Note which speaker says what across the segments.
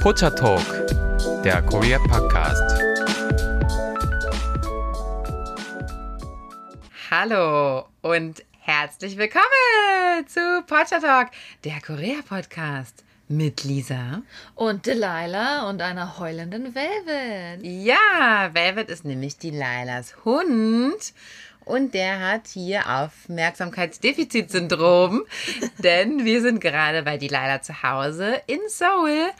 Speaker 1: Pocha Talk, der Korea Podcast.
Speaker 2: Hallo und herzlich willkommen zu Pocha Talk, der Korea Podcast mit Lisa
Speaker 3: und Delilah und einer heulenden Velvet.
Speaker 2: Ja, Velvet ist nämlich Delilahs Hund und der hat hier Aufmerksamkeitsdefizitsyndrom, denn wir sind gerade bei Delilah zu Hause in Seoul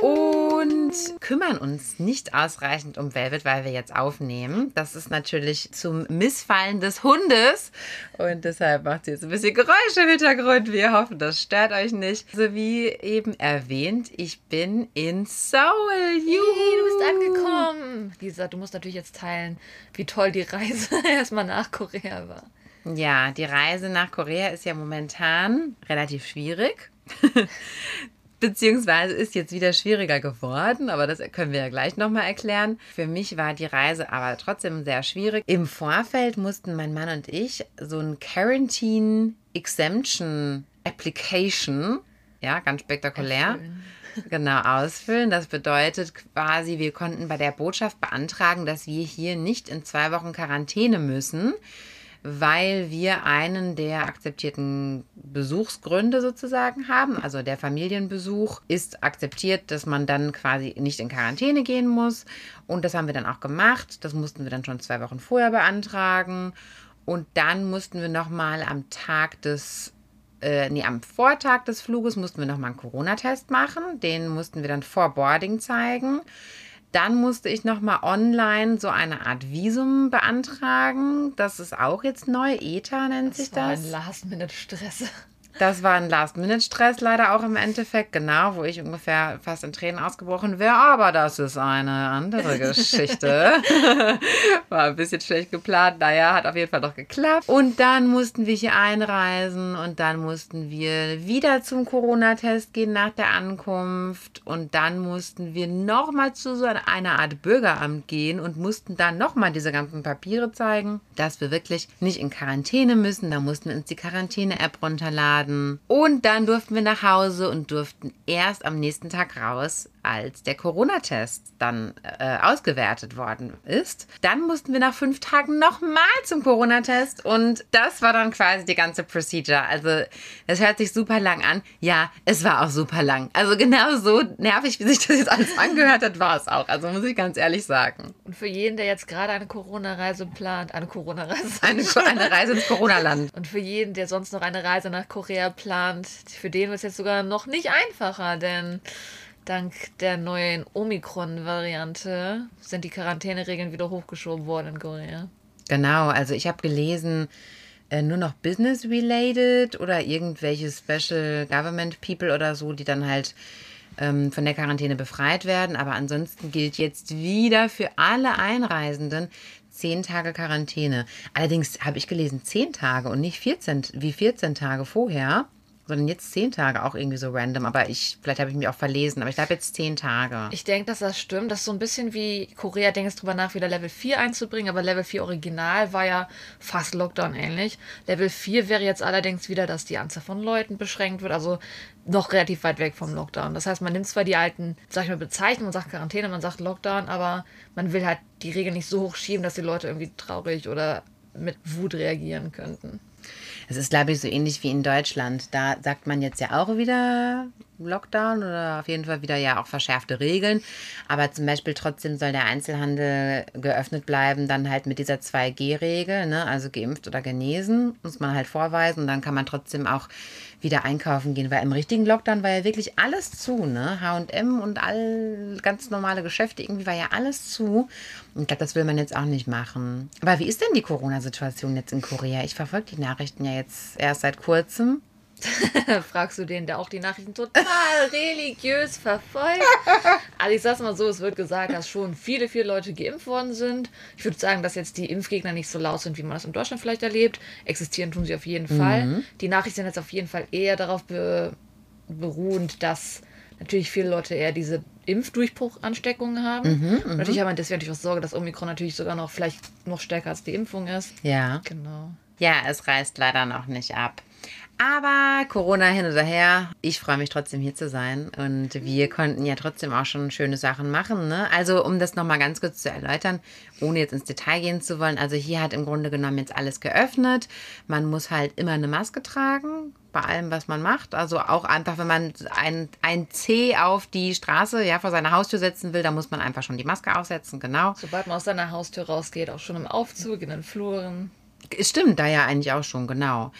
Speaker 2: und kümmern uns nicht ausreichend um Velvet, weil wir jetzt aufnehmen. Das ist natürlich zum Missfallen des Hundes und deshalb macht sie jetzt ein bisschen Geräusche im Hintergrund. Wir hoffen, das stört euch nicht. So wie eben erwähnt, ich bin in Seoul.
Speaker 3: Juhu. du bist angekommen. Lisa, du musst natürlich jetzt teilen, wie toll die Reise erstmal nach Korea war.
Speaker 2: Ja, die Reise nach Korea ist ja momentan relativ schwierig beziehungsweise ist jetzt wieder schwieriger geworden, aber das können wir ja gleich nochmal erklären. Für mich war die Reise aber trotzdem sehr schwierig. Im Vorfeld mussten mein Mann und ich so ein Quarantine Exemption Application, ja, ganz spektakulär. Erfüllen. Genau, ausfüllen. Das bedeutet quasi, wir konnten bei der Botschaft beantragen, dass wir hier nicht in zwei Wochen Quarantäne müssen weil wir einen der akzeptierten Besuchsgründe sozusagen haben. Also der Familienbesuch ist akzeptiert, dass man dann quasi nicht in Quarantäne gehen muss. Und das haben wir dann auch gemacht. Das mussten wir dann schon zwei Wochen vorher beantragen. Und dann mussten wir nochmal am Tag des äh, nee, am Vortag des Fluges mussten wir nochmal einen Corona-Test machen. Den mussten wir dann vor Boarding zeigen. Dann musste ich nochmal online so eine Art Visum beantragen. Das ist auch jetzt neu. ETA nennt
Speaker 3: das
Speaker 2: sich
Speaker 3: war
Speaker 2: das.
Speaker 3: Ein Last-Minute-Stress.
Speaker 2: Das war ein Last-Minute-Stress leider auch im Endeffekt, genau, wo ich ungefähr fast in Tränen ausgebrochen wäre. Aber das ist eine andere Geschichte. war ein bisschen schlecht geplant. Naja, hat auf jeden Fall doch geklappt. Und dann mussten wir hier einreisen und dann mussten wir wieder zum Corona-Test gehen nach der Ankunft. Und dann mussten wir nochmal zu so einer Art Bürgeramt gehen und mussten dann nochmal diese ganzen Papiere zeigen, dass wir wirklich nicht in Quarantäne müssen. Da mussten wir uns die Quarantäne-App runterladen werden. Und dann durften wir nach Hause und durften erst am nächsten Tag raus, als der Corona-Test dann äh, ausgewertet worden ist. Dann mussten wir nach fünf Tagen nochmal zum Corona-Test und das war dann quasi die ganze Procedure. Also das hört sich super lang an. Ja, es war auch super lang. Also genau so nervig, wie sich das jetzt alles angehört hat, war es auch. Also muss ich ganz ehrlich sagen.
Speaker 3: Und für jeden, der jetzt gerade eine Corona-Reise plant, eine Corona-Reise.
Speaker 2: Eine, eine Reise ins Corona-Land.
Speaker 3: Und für jeden, der sonst noch eine Reise nach Korea Korea plant, für den wird es jetzt sogar noch nicht einfacher, denn dank der neuen Omikron-Variante sind die Quarantäneregeln wieder hochgeschoben worden in Korea.
Speaker 2: Genau, also ich habe gelesen, äh, nur noch business-related oder irgendwelche Special Government People oder so, die dann halt ähm, von der Quarantäne befreit werden. Aber ansonsten gilt jetzt wieder für alle Einreisenden zehn Tage Quarantäne. Allerdings habe ich gelesen zehn Tage und nicht 14, wie 14 Tage vorher sondern jetzt zehn Tage auch irgendwie so random. Aber ich, vielleicht habe ich mich auch verlesen, aber ich glaube jetzt zehn Tage.
Speaker 3: Ich denke, dass das stimmt. Das ist so ein bisschen wie Korea denkt jetzt drüber nach, wieder Level 4 einzubringen, aber Level 4 Original war ja fast Lockdown ähnlich. Level 4 wäre jetzt allerdings wieder, dass die Anzahl von Leuten beschränkt wird, also noch relativ weit weg vom Lockdown. Das heißt, man nimmt zwar die alten, sag ich mal, Bezeichnungen, man sagt Quarantäne, man sagt Lockdown, aber man will halt die Regeln nicht so hochschieben, dass die Leute irgendwie traurig oder mit Wut reagieren könnten.
Speaker 2: Es ist, glaube ich, so ähnlich wie in Deutschland. Da sagt man jetzt ja auch wieder Lockdown oder auf jeden Fall wieder ja auch verschärfte Regeln. Aber zum Beispiel trotzdem soll der Einzelhandel geöffnet bleiben, dann halt mit dieser 2G-Regel, ne? also geimpft oder genesen, muss man halt vorweisen. Und dann kann man trotzdem auch wieder einkaufen gehen, weil im richtigen Lockdown war ja wirklich alles zu, ne? HM und all ganz normale Geschäfte, irgendwie war ja alles zu. Und ich glaube, das will man jetzt auch nicht machen. Aber wie ist denn die Corona-Situation jetzt in Korea? Ich verfolge die Nachrichten ja jetzt erst seit kurzem.
Speaker 3: Fragst du den, der auch die Nachrichten total religiös verfolgt? Also ich sag's mal so, es wird gesagt, dass schon viele, viele Leute geimpft worden sind. Ich würde sagen, dass jetzt die Impfgegner nicht so laut sind, wie man das in Deutschland vielleicht erlebt. Existieren tun sie auf jeden Fall. Mhm. Die Nachrichten sind jetzt auf jeden Fall eher darauf be beruhend, dass natürlich viele Leute eher diese Impfdurchbruchansteckungen haben. Mhm, mhm. natürlich haben wir deswegen natürlich auch Sorge, dass Omikron natürlich sogar noch vielleicht noch stärker als die Impfung ist.
Speaker 2: Ja.
Speaker 3: Genau.
Speaker 2: Ja, es reißt leider noch nicht ab. Aber Corona hin oder her, ich freue mich trotzdem hier zu sein. Und wir konnten ja trotzdem auch schon schöne Sachen machen. Ne? Also, um das nochmal ganz kurz zu erläutern, ohne jetzt ins Detail gehen zu wollen. Also, hier hat im Grunde genommen jetzt alles geöffnet. Man muss halt immer eine Maske tragen bei allem, was man macht. Also auch einfach, wenn man ein, ein C auf die Straße, ja, vor seiner Haustür setzen will, dann muss man einfach schon die Maske aufsetzen, genau.
Speaker 3: Sobald man aus seiner Haustür rausgeht, auch schon im Aufzug, in den Fluren.
Speaker 2: Stimmt, da ja eigentlich auch schon, genau.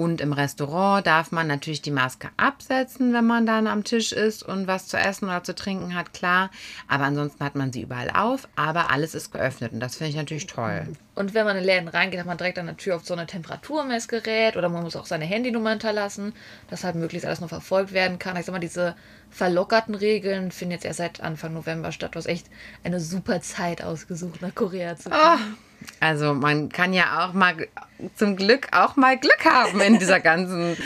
Speaker 2: Und im Restaurant darf man natürlich die Maske absetzen, wenn man dann am Tisch ist und was zu essen oder zu trinken hat, klar. Aber ansonsten hat man sie überall auf, aber alles ist geöffnet und das finde ich natürlich toll.
Speaker 3: Und wenn man in Läden reingeht, hat man direkt an der Tür auf so ein Temperaturmessgerät oder man muss auch seine Handynummer hinterlassen, dass halt möglichst alles noch verfolgt werden kann. Ich sag mal, diese verlockerten Regeln finden jetzt erst seit Anfang November statt. Du hast echt eine super Zeit ausgesucht, nach Korea zu kommen.
Speaker 2: Oh. Also man kann ja auch mal zum Glück auch mal Glück haben in dieser ganzen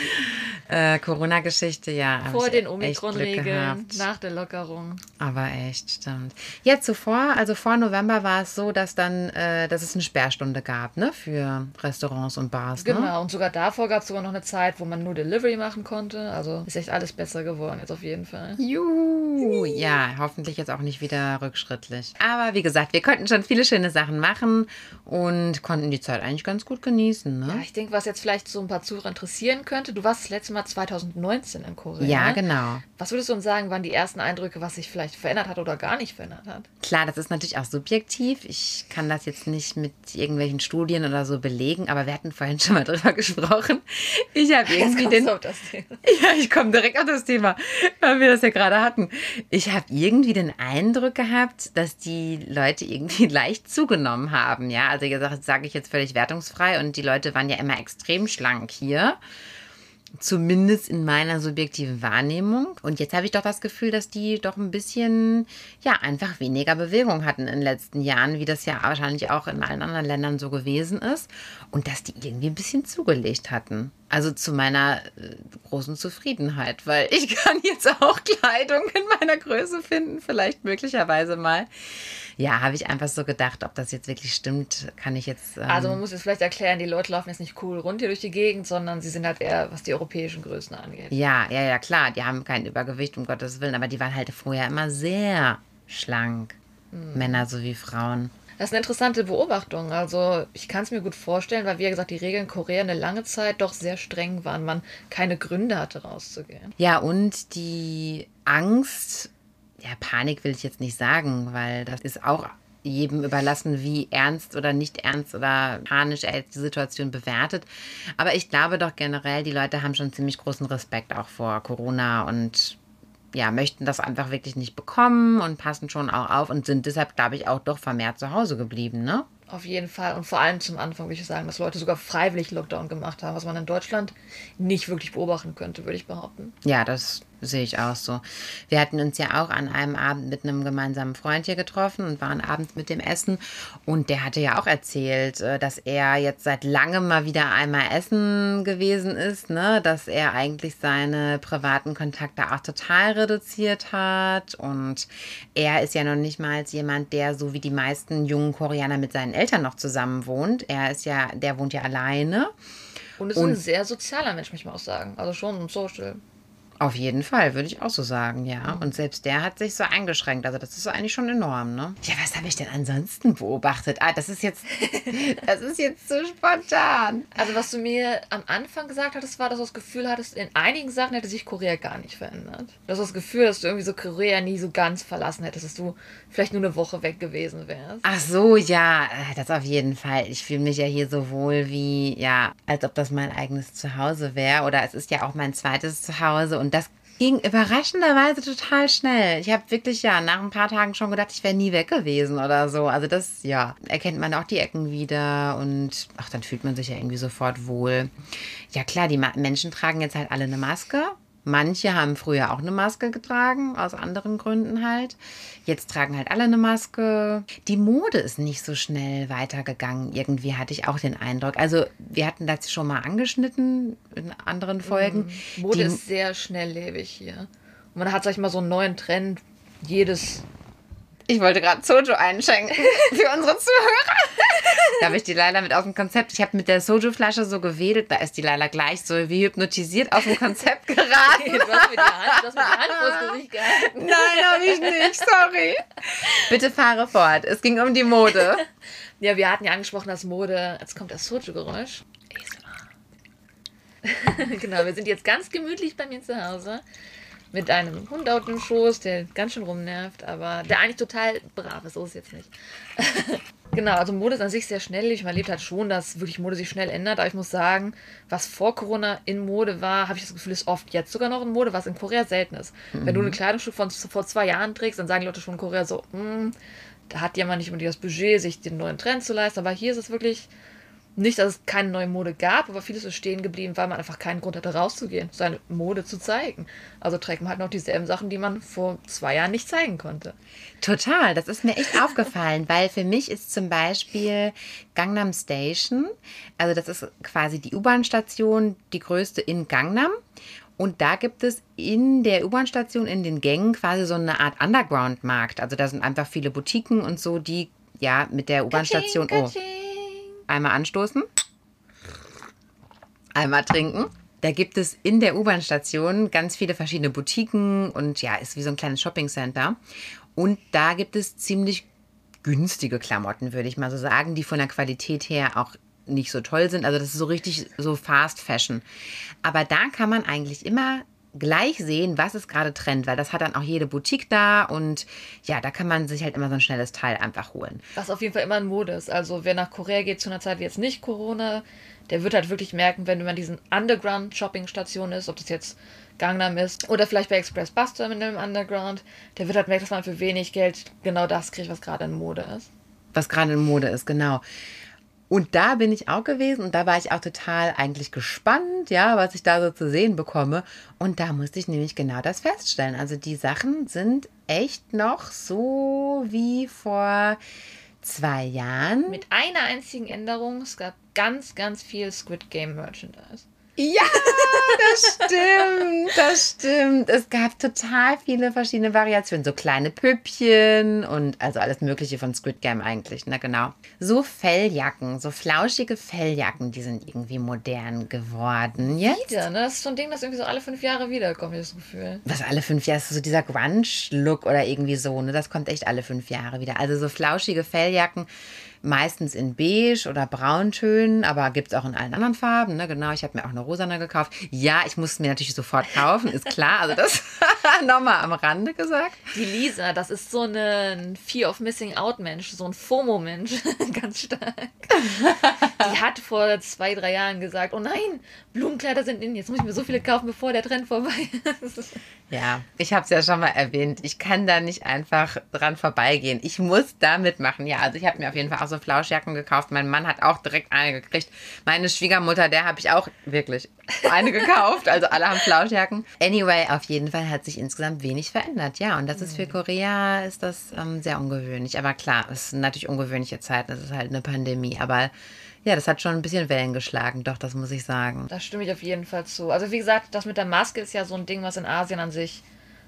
Speaker 2: äh, Corona-Geschichte. Ja,
Speaker 3: Vor den Omikron-Regeln, nach der Lockerung.
Speaker 2: Aber echt, stimmt. Ja, zuvor, also vor November war es so, dass dann, äh, dass es eine Sperrstunde gab, ne, für Restaurants und Bars. Ne?
Speaker 3: Genau, und sogar davor gab es sogar noch eine Zeit, wo man nur Delivery machen konnte. Also ist echt alles besser geworden jetzt auf jeden Fall.
Speaker 2: Juhu. Ja, hoffentlich jetzt auch nicht wieder rückschrittlich. Aber wie gesagt, wir konnten schon viele schöne Sachen machen und konnten die Zeit eigentlich ganz gut genießen,
Speaker 3: Ja,
Speaker 2: ne?
Speaker 3: ich denke, was jetzt vielleicht so ein paar Zuhörer interessieren könnte, du warst das letzte Mal 2019 in Korea.
Speaker 2: Ja, genau.
Speaker 3: Was würdest du uns sagen, waren die ersten Eindrücke, was sich vielleicht verändert hat oder gar nicht verändert hat?
Speaker 2: Klar, das ist natürlich auch subjektiv. Ich kann das jetzt nicht mit irgendwelchen Studien oder so belegen, aber wir hatten vorhin schon mal drüber gesprochen. Ich habe irgendwie den.
Speaker 3: auf das Thema.
Speaker 2: Ja, ich komme direkt auf das Thema, weil wir das ja gerade hatten. Ich habe irgendwie den Eindruck gehabt, dass die Leute irgendwie leicht zugenommen haben. Ja, also wie gesagt, das sage ich jetzt völlig wertungsfrei und die Leute waren ja immer extrem schlank hier. Zumindest in meiner subjektiven Wahrnehmung. Und jetzt habe ich doch das Gefühl, dass die doch ein bisschen, ja, einfach weniger Bewegung hatten in den letzten Jahren, wie das ja wahrscheinlich auch in allen anderen Ländern so gewesen ist. Und dass die irgendwie ein bisschen zugelegt hatten. Also zu meiner äh, großen Zufriedenheit, weil ich kann jetzt auch Kleidung in meiner Größe finden, vielleicht möglicherweise mal. Ja, habe ich einfach so gedacht, ob das jetzt wirklich stimmt, kann ich jetzt. Ähm,
Speaker 3: Also man muss jetzt vielleicht erklären, die Leute laufen jetzt nicht cool rund hier durch die Gegend, sondern sie sind halt eher, was die europäischen Größen angeht.
Speaker 2: Ja, ja, ja, klar. Die haben kein Übergewicht, um Gottes Willen, aber die waren halt vorher immer sehr schlank. Männer sowie Frauen.
Speaker 3: Das ist eine interessante Beobachtung. Also ich kann es mir gut vorstellen, weil wie gesagt, die Regeln in Korea eine lange Zeit doch sehr streng waren, man keine Gründe hatte rauszugehen.
Speaker 2: Ja, und die Angst, ja, Panik will ich jetzt nicht sagen, weil das ist auch jedem überlassen, wie ernst oder nicht ernst oder panisch er die Situation bewertet. Aber ich glaube doch generell, die Leute haben schon ziemlich großen Respekt auch vor Corona und ja, möchten das einfach wirklich nicht bekommen und passen schon auch auf und sind deshalb, glaube ich, auch doch vermehrt zu Hause geblieben, ne?
Speaker 3: Auf jeden Fall. Und vor allem zum Anfang würde ich sagen, dass Leute sogar freiwillig Lockdown gemacht haben, was man in Deutschland nicht wirklich beobachten könnte, würde ich behaupten.
Speaker 2: Ja, das sehe ich auch so. Wir hatten uns ja auch an einem Abend mit einem gemeinsamen Freund hier getroffen und waren abends mit dem Essen. Und der hatte ja auch erzählt, äh, dass er jetzt seit langem mal wieder einmal essen gewesen ist, ne? dass er eigentlich seine privaten Kontakte auch total reduziert hat. Und er ist ja noch nicht mal jemand, der so wie die meisten jungen Koreaner mit seinen Eltern noch zusammen wohnt. Er ist ja, der wohnt ja alleine.
Speaker 3: Und ist ein sehr sozialer Mensch, möchte ich mal auch sagen. Also schon ein Social.
Speaker 2: Auf jeden Fall, würde ich auch so sagen, ja. Und selbst der hat sich so eingeschränkt. Also das ist so eigentlich schon enorm, ne? Ja, was habe ich denn ansonsten beobachtet? Ah, das ist jetzt, das ist jetzt so spontan.
Speaker 3: Also was du mir am Anfang gesagt hattest, war, dass du das Gefühl hattest, in einigen Sachen hätte sich Korea gar nicht verändert. Du hast das Gefühl, dass du irgendwie so Korea nie so ganz verlassen hättest, dass du vielleicht nur eine Woche weg gewesen wärst.
Speaker 2: Ach so, ja, äh, das auf jeden Fall. Ich fühle mich ja hier so wohl wie, ja, als ob das mein eigenes Zuhause wäre. Oder es ist ja auch mein zweites Zuhause. Und das ging überraschenderweise total schnell. Ich habe wirklich, ja, nach ein paar Tagen schon gedacht, ich wäre nie weg gewesen oder so. Also das, ja, erkennt man auch die Ecken wieder. Und ach, dann fühlt man sich ja irgendwie sofort wohl. Ja, klar, die Ma Menschen tragen jetzt halt alle eine Maske. Manche haben früher auch eine Maske getragen, aus anderen Gründen halt. Jetzt tragen halt alle eine Maske. Die Mode ist nicht so schnell weitergegangen. Irgendwie hatte ich auch den Eindruck. Also, wir hatten das schon mal angeschnitten in anderen Folgen.
Speaker 3: Mode
Speaker 2: Die-
Speaker 3: ist sehr schnelllebig hier. Und man hat, sag ich mal, so einen neuen Trend jedes
Speaker 2: Ich wollte gerade Soju einschenken für unsere Zuhörer. Da habe ich die Laila mit aus dem Konzept. Ich habe mit der Soju-Flasche so gewedelt, da ist die Laila gleich so wie hypnotisiert aus dem Konzept geraten.
Speaker 3: Du hast mir die Hand, du hast mir die Hand vors Gesicht gehalten.
Speaker 2: Nein, habe ich nicht, sorry. Bitte fahre fort. Es ging um die Mode.
Speaker 3: Ja, wir hatten ja angesprochen, dass Mode. Jetzt kommt das Soju-Geräusch. ASMR. genau, wir sind jetzt ganz gemütlich bei mir zu Hause. Mit einem Hund auf dem Schoß, der ganz schön rumnervt, aber der eigentlich total brav ist. So ist es jetzt nicht. genau, also Mode ist an sich sehr schnelllebig. Man erlebt halt schon, dass wirklich Mode sich schnell ändert. Aber ich muss sagen, was vor Corona in Mode war, habe ich das Gefühl, ist oft jetzt sogar noch in Mode, was in Korea selten ist. Wenn du eine Kleidungsstück von vor zwei Jahren trägst, dann sagen die Leute schon in Korea so, "Hm, da hat jemand nicht unbedingt das Budget, sich den neuen Trend zu leisten. Aber hier ist es wirklich nicht, dass es keine neue Mode gab, aber vieles ist stehen geblieben, weil man einfach keinen Grund hatte, rauszugehen, seine Mode zu zeigen. Also trägt man halt noch dieselben Sachen, die man vor zwei Jahren nicht zeigen konnte.
Speaker 2: Total, das ist mir echt aufgefallen, weil für mich ist zum Beispiel Gangnam Station, also das ist quasi die U-Bahn-Station, die größte in Gangnam. Und da gibt es in der U-Bahn-Station, in den Gängen quasi so eine Art Underground-Markt. Also da sind einfach viele Boutiquen und so, die ja mit der U-Bahn-Station. Oh, einmal anstoßen, einmal trinken. Da gibt es in der U-Bahn-Station ganz viele verschiedene Boutiquen und ja, ist wie so ein kleines Shopping-Center. Und da gibt es ziemlich günstige Klamotten, würde ich mal so sagen, die von der Qualität her auch nicht so toll sind. Also das ist so richtig so Fast Fashion. Aber da kann man eigentlich immer gleich sehen, was ist gerade Trend, weil das hat dann auch jede Boutique da und ja, da kann man sich halt immer so ein schnelles Teil einfach holen.
Speaker 3: Was auf jeden Fall immer in Mode ist. Also wer nach Korea geht zu einer Zeit wie jetzt nicht Corona, der wird halt wirklich merken, wenn man in diesen Underground-Shopping-Stationen ist, ob das jetzt Gangnam ist oder vielleicht bei Express Buster mit einem Underground, der wird halt merken, dass man für wenig Geld genau das kriegt, was gerade in Mode ist.
Speaker 2: was gerade in Mode ist, genau. Und da bin ich auch gewesen und da war ich auch total eigentlich gespannt, ja, was ich da so zu sehen bekomme. Und da musste ich nämlich genau das feststellen. Also die Sachen sind echt noch so wie vor zwei Jahren.
Speaker 3: Mit einer einzigen Änderung, es gab ganz, ganz viel Squid Game Merchandise.
Speaker 2: Ja, das stimmt, das stimmt. Es gab total viele verschiedene Variationen, so kleine Püppchen und also alles Mögliche von Squid Game eigentlich, ne, genau. So Felljacken, so flauschige Felljacken, die sind irgendwie modern geworden jetzt.
Speaker 3: Wieder, ne? Das ist so ein Ding, das irgendwie so alle fünf Jahre wiederkommt, das Gefühl.
Speaker 2: Was alle fünf Jahre ist so dieser Grunge-Look oder irgendwie so, ne? Das kommt echt alle fünf Jahre wieder. Also so flauschige Felljacken, meistens in beige oder brauntönen, aber gibt es auch in allen anderen Farben, ne? Genau, ich habe mir auch eine rosane gekauft. Ja, ich musste mir natürlich sofort kaufen, ist klar. Also das nochmal am Rande gesagt.
Speaker 3: Die Lisa, das ist so ein Fear of Missing Out Mensch, so ein FOMO-Mensch, ganz stark. Die hat vor zwei, drei Jahren gesagt, oh nein, Blumenkleider sind in, jetzt muss ich mir so viele kaufen, bevor der Trend vorbei ist.
Speaker 2: Ja, ich habe es ja schon mal erwähnt. Ich kann da nicht einfach dran vorbeigehen. Ich muss da mitmachen. Ja, also ich habe mir auf jeden Fall auch so Flauschjacken gekauft. Mein Mann hat auch direkt eine gekriegt. Meine Schwiegermutter, der habe ich auch wirklich eine gekauft. Also alle haben Flauschjacken. Anyway, auf jeden Fall hat sich insgesamt wenig verändert. Ja, und das ist für Korea ist das ähm, sehr ungewöhnlich. Aber klar, es sind natürlich ungewöhnliche Zeiten. Es ist halt eine Pandemie. Aber ja, das hat schon ein bisschen Wellen geschlagen. Doch, das muss ich sagen.
Speaker 3: Da stimme ich auf jeden Fall zu. Also wie gesagt, das mit der Maske ist ja so ein Ding, was in Asien an sich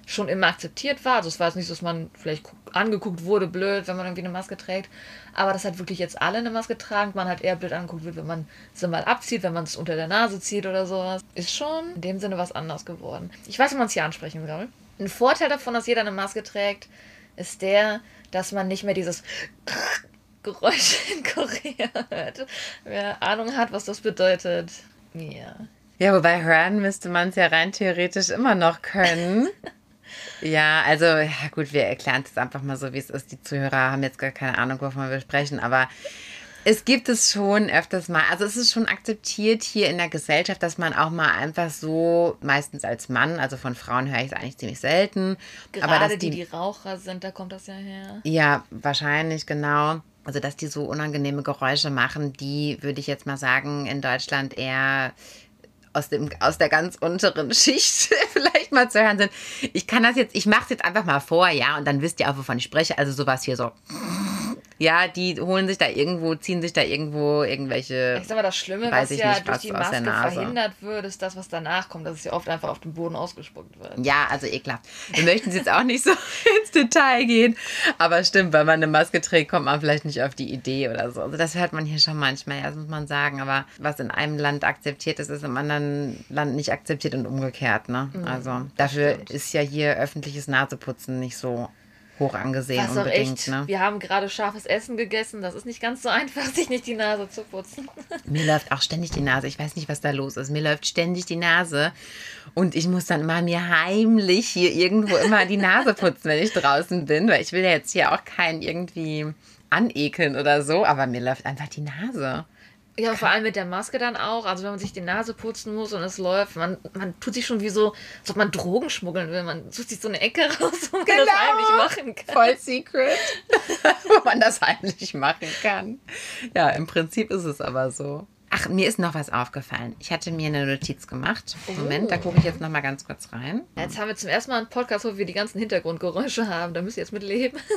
Speaker 3: schon immer akzeptiert war. Also es war jetzt nicht so, dass man vielleicht gu- angeguckt wurde, blöd, wenn man irgendwie eine Maske trägt. Aber dass halt wirklich jetzt alle eine Maske tragen, man halt eher blöd angeguckt wird, wenn man sie mal abzieht, wenn man es unter der Nase zieht oder sowas. Ist schon in dem Sinne was anders geworden. Ich weiß, wie man es hier ansprechen soll. Ein Vorteil davon, dass jeder eine Maske trägt, ist der, dass man nicht mehr dieses Geräusch in Korea hört. Wer Ahnung hat, was das bedeutet. Ja.
Speaker 2: Ja, wobei hören müsste man es ja rein theoretisch immer noch können. ja, also, ja gut, wir erklären es einfach mal so, wie es ist. Die Zuhörer haben jetzt gar keine Ahnung, wovon wir sprechen, aber es gibt es schon öfters mal. Also es ist schon akzeptiert hier in der Gesellschaft, dass man auch mal einfach so, meistens als Mann, also von Frauen höre ich es eigentlich ziemlich selten. aber
Speaker 3: Gerade
Speaker 2: dass
Speaker 3: die, die Raucher sind, da kommt das ja her.
Speaker 2: Ja, wahrscheinlich, genau. Also, dass die so unangenehme Geräusche machen, die würde ich jetzt mal sagen, in Deutschland eher aus, dem, aus der ganz unteren Schicht vielleicht mal zu hören sind. Ich kann das jetzt, ich mache es jetzt einfach mal vor, ja, und dann wisst ihr auch, wovon ich spreche. Also sowas hier so. Ja, die holen sich da irgendwo, ziehen sich da irgendwo irgendwelche.
Speaker 3: Ich sag mal, das Schlimme, was ja
Speaker 2: nicht,
Speaker 3: durch die Maske verhindert wird, ist das, was danach kommt, dass es ja oft einfach auf den Boden ausgespuckt wird.
Speaker 2: Ja, also ekelhaft. Wir möchten jetzt auch nicht so ins Detail gehen. Aber stimmt, wenn man eine Maske trägt, kommt man vielleicht nicht auf die Idee oder so. Also das hört man hier schon manchmal, ja, das muss man sagen. Aber was in einem Land akzeptiert ist, ist im anderen Land nicht akzeptiert und umgekehrt. Ne? Also dafür
Speaker 3: stimmt.
Speaker 2: ist ja hier öffentliches Naseputzen nicht so hoch angesehen
Speaker 3: Was
Speaker 2: unbedingt.
Speaker 3: echt,
Speaker 2: Ne?
Speaker 3: wir haben gerade scharfes Essen gegessen. Das ist nicht ganz so einfach, sich nicht die Nase zu putzen.
Speaker 2: Mir läuft auch ständig die Nase. Ich weiß nicht, was da los ist. Mir läuft ständig die Nase. Und ich muss dann mal mir heimlich hier irgendwo immer die Nase putzen, wenn ich draußen bin. Weil ich will ja jetzt hier auch keinen irgendwie anekeln oder so. Aber mir läuft einfach die Nase.
Speaker 3: Ja, vor allem mit der Maske dann auch. Also wenn man sich die Nase putzen muss und es läuft, man, man tut sich schon wie so, als ob man Drogen schmuggeln will. Man sucht sich so eine Ecke raus, wo man
Speaker 2: Genau.
Speaker 3: das heimlich machen kann.
Speaker 2: Voll secret. Wo man das heimlich machen kann. Ja, im Prinzip ist es aber so. Ach, mir ist noch was aufgefallen. Ich hatte mir eine Notiz gemacht. Moment, da gucke ich jetzt noch mal ganz kurz rein.
Speaker 3: Jetzt haben wir zum ersten Mal einen Podcast, wo wir die ganzen Hintergrundgeräusche haben. Da müsst ihr jetzt mit leben.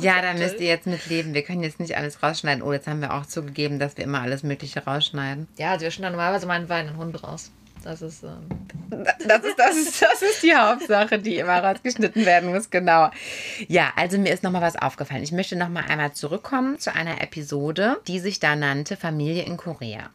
Speaker 2: Ja, da müsst ihr jetzt mit leben. Wir können jetzt nicht alles rausschneiden. Oh, jetzt haben wir auch zugegeben, dass wir immer alles Mögliche rausschneiden.
Speaker 3: Ja, also wir schneiden normalerweise meinen Wein und Hund raus. Das ist, ähm,
Speaker 2: Das ist, das, ist, das ist die Hauptsache, die immer rausgeschnitten werden muss, genau. Ja, also mir ist nochmal was aufgefallen. Ich möchte nochmal einmal zurückkommen zu einer Episode, die sich da nannte Familie in Korea.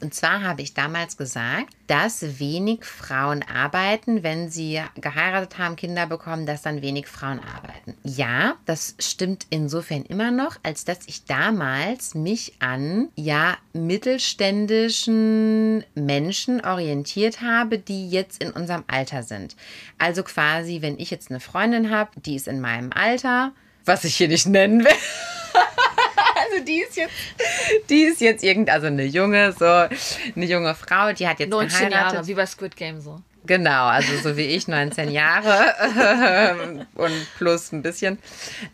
Speaker 2: Und zwar habe ich damals gesagt, dass wenig Frauen arbeiten, wenn sie geheiratet haben, Kinder bekommen, dass dann wenig Frauen arbeiten. Ja, das stimmt insofern immer noch, als dass ich damals mich an ja mittelständischen Menschen orientiert habe, die jetzt in unserem Alter sind. Also quasi, wenn ich jetzt eine Freundin habe, die ist in meinem Alter, was ich hier nicht nennen will. Die ist jetzt, die ist jetzt irgend, also eine junge, so eine junge Frau, die hat jetzt
Speaker 3: 19
Speaker 2: geheiratet.
Speaker 3: Jahre, wie bei Squid Game so.
Speaker 2: Genau, also so wie ich, 19 Jahre und plus ein bisschen.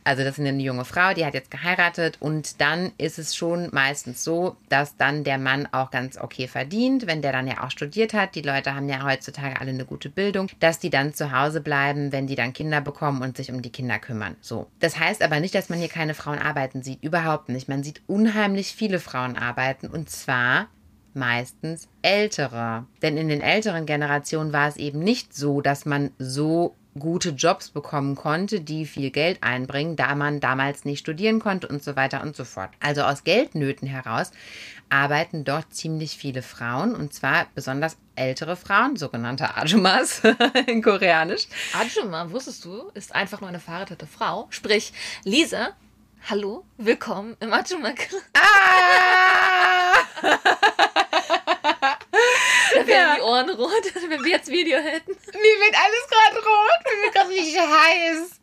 Speaker 2: Also das ist eine junge Frau, die hat jetzt geheiratet und dann ist es schon meistens so, dass dann der Mann auch ganz okay verdient, wenn der dann ja auch studiert hat. Die Leute haben ja heutzutage alle eine gute Bildung, dass die dann zu Hause bleiben, wenn die dann Kinder bekommen und sich um die Kinder kümmern. So. Das heißt aber nicht, dass man hier keine Frauen arbeiten sieht. Überhaupt nicht. Man sieht unheimlich viele Frauen arbeiten und zwar meistens ältere. Denn in den älteren Generationen war es eben nicht so, dass man so gute Jobs bekommen konnte, die viel Geld einbringen, da man damals nicht studieren konnte und so weiter und so fort. Also aus Geldnöten heraus arbeiten dort ziemlich viele Frauen und zwar besonders ältere Frauen, sogenannte Ajumas in Koreanisch.
Speaker 3: Ajuma, wusstest du, ist einfach nur eine verheiratete Frau. Sprich, Lisa, hallo, willkommen im Club.
Speaker 2: Ah!
Speaker 3: Da wären die Ohren rot, wenn wir jetzt Video hätten.
Speaker 2: Mir wird alles gerade rot, mir wird gerade richtig heiß.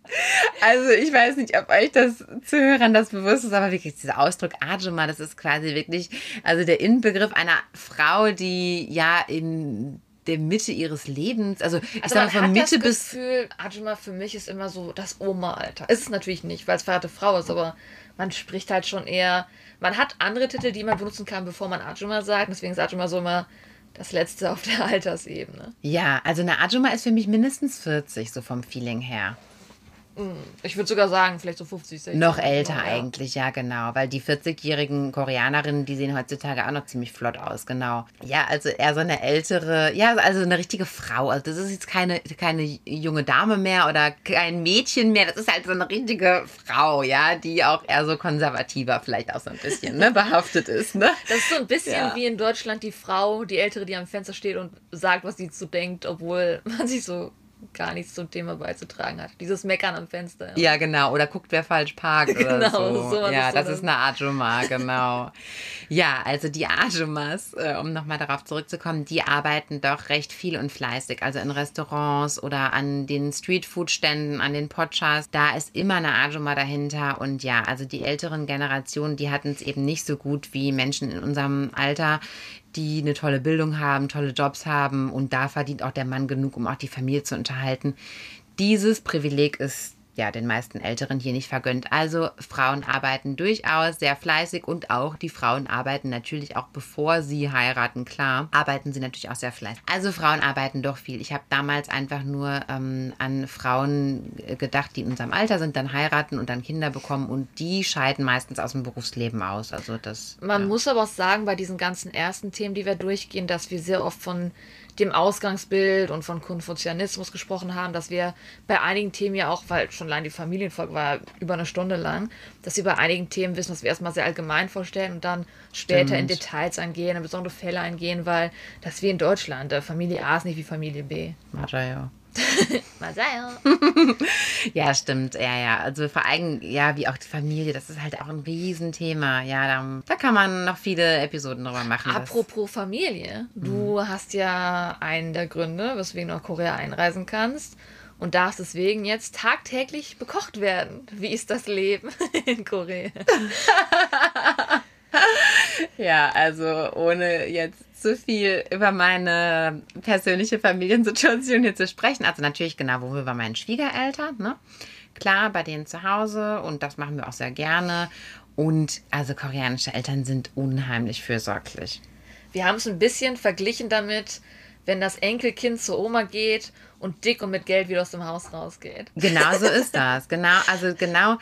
Speaker 2: Also ich weiß nicht, ob euch das Zuhörern das bewusst ist, aber wirklich dieser Ausdruck Ajuma, das ist quasi wirklich, also der Inbegriff einer Frau, die ja in der Mitte ihres Lebens, also ich
Speaker 3: Also
Speaker 2: sag mal von Mitte
Speaker 3: das
Speaker 2: bis
Speaker 3: Gefühl, Ajuma für mich ist immer so das Oma-Alter. Ist es natürlich nicht, weil es verheiratete Frau ist, aber man spricht halt schon eher. Man hat andere Titel, die man benutzen kann, bevor man Ajuma sagt. Deswegen ist Ajuma so immer das Letzte auf der Altersebene.
Speaker 2: ja, also eine Ajuma ist für mich mindestens 40 so vom Feeling her.
Speaker 3: Ich würde sogar sagen, vielleicht so 50, 60.
Speaker 2: Noch älter
Speaker 3: Ja.
Speaker 2: eigentlich, ja, genau. Weil die 40-jährigen Koreanerinnen, die sehen heutzutage auch noch ziemlich flott aus, genau. Ja, also eher so eine ältere, ja, also eine richtige Frau. Also das ist jetzt keine, keine junge Dame mehr oder kein Mädchen mehr. Das ist halt so eine richtige Frau, ja, die auch eher so konservativer vielleicht auch so ein bisschen, ne, behaftet ist, ne?
Speaker 3: Das ist so ein bisschen
Speaker 2: Ja.
Speaker 3: wie in Deutschland die Frau, die Ältere, die am Fenster steht und sagt, was sie zu denkt, obwohl man sich so gar nichts zum Thema beizutragen hat. Dieses Meckern am Fenster.
Speaker 2: Ja, genau. Oder guckt, wer falsch parkt oder
Speaker 3: Genau,
Speaker 2: so.
Speaker 3: sowas
Speaker 2: ja,
Speaker 3: ist so
Speaker 2: das ist eine Ajuma, genau. ja, also die Ajumas, äh, um nochmal darauf zurückzukommen, die arbeiten doch recht viel und fleißig. Also in Restaurants oder an den Streetfood-Ständen, an den Podchas. Da ist immer eine Ajuma dahinter. Und ja, also die älteren Generationen, die hatten es eben nicht so gut wie Menschen in unserem Alter, die eine tolle Bildung haben, tolle Jobs haben und da verdient auch der Mann genug, um auch die Familie zu unterhalten. Dieses Privileg ist ja den meisten Älteren hier nicht vergönnt. Also Frauen arbeiten durchaus sehr fleißig und auch die Frauen arbeiten natürlich auch bevor sie heiraten, klar, arbeiten sie natürlich auch sehr fleißig. Also Frauen arbeiten doch viel. Ich habe damals einfach nur ähm, an Frauen gedacht, die in unserem Alter sind, dann heiraten und dann Kinder bekommen und die scheiden meistens aus dem Berufsleben aus. Also das.
Speaker 3: Man
Speaker 2: ja.
Speaker 3: muss aber auch sagen, bei diesen ganzen ersten Themen, die wir durchgehen, dass wir sehr oft von dem Ausgangsbild und von Konfuzianismus gesprochen haben, dass wir bei einigen Themen ja auch, weil schon allein die Familienfolge war ja über eine Stunde lang, dass wir bei einigen Themen wissen, dass wir erstmal sehr allgemein vorstellen und dann später
Speaker 2: Stimmt.
Speaker 3: in Details eingehen, in besondere Fälle eingehen, weil das wie in Deutschland, äh, Familie A ist nicht wie Familie B.
Speaker 2: Maja.
Speaker 3: Sein.
Speaker 2: Ja, stimmt. Ja, ja. Also vor allem, ja, wie auch die Familie, das ist halt auch ein Riesenthema. Ja, da, da kann man noch viele Episoden drüber machen.
Speaker 3: Apropos Familie, du hast ja einen der Gründe, weswegen du nach Korea einreisen kannst und darfst deswegen jetzt tagtäglich bekocht werden. Wie ist das Leben in Korea?
Speaker 2: Ja, also ohne jetzt zu viel über meine persönliche Familiensituation hier zu sprechen. Also natürlich genau, wo wir bei meinen Schwiegereltern, ne? Klar, bei denen zu Hause und das machen wir auch sehr gerne. Und also koreanische Eltern sind unheimlich fürsorglich.
Speaker 3: Wir haben es ein bisschen verglichen damit, wenn das Enkelkind zur Oma geht und dick und mit Geld wieder aus dem Haus rausgeht.
Speaker 2: Genau so ist das. Genau, also genau,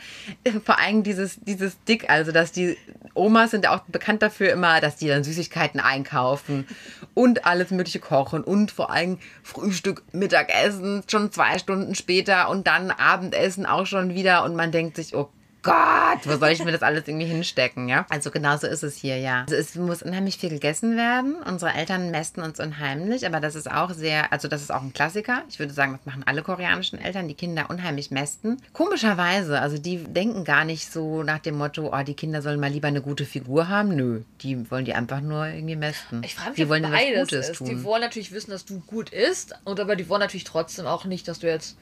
Speaker 2: vor allem dieses, dieses Dick, also dass die Omas sind ja auch bekannt dafür immer, dass die dann Süßigkeiten einkaufen und alles Mögliche kochen und vor allem Frühstück, Mittagessen schon zwei Stunden später und dann Abendessen auch schon wieder und man denkt sich, oh Gott, wo soll ich mir das alles irgendwie hinstecken, ja? Also genau so ist es hier, ja. Also es muss unheimlich viel gegessen werden. Unsere Eltern mästen uns unheimlich, aber das ist auch sehr, also das ist auch ein Klassiker. Ich würde sagen, das machen alle koreanischen Eltern, die Kinder unheimlich mästen. Komischerweise, also die denken gar nicht so nach dem Motto, oh, die Kinder sollen mal lieber eine gute Figur haben. Nö, die wollen die einfach nur irgendwie mästen.
Speaker 3: Ich frage mich,
Speaker 2: die wollen was Gutes
Speaker 3: ist.
Speaker 2: tun.
Speaker 3: Die wollen natürlich wissen, dass du gut isst, und aber die wollen natürlich trotzdem auch nicht, dass du jetzt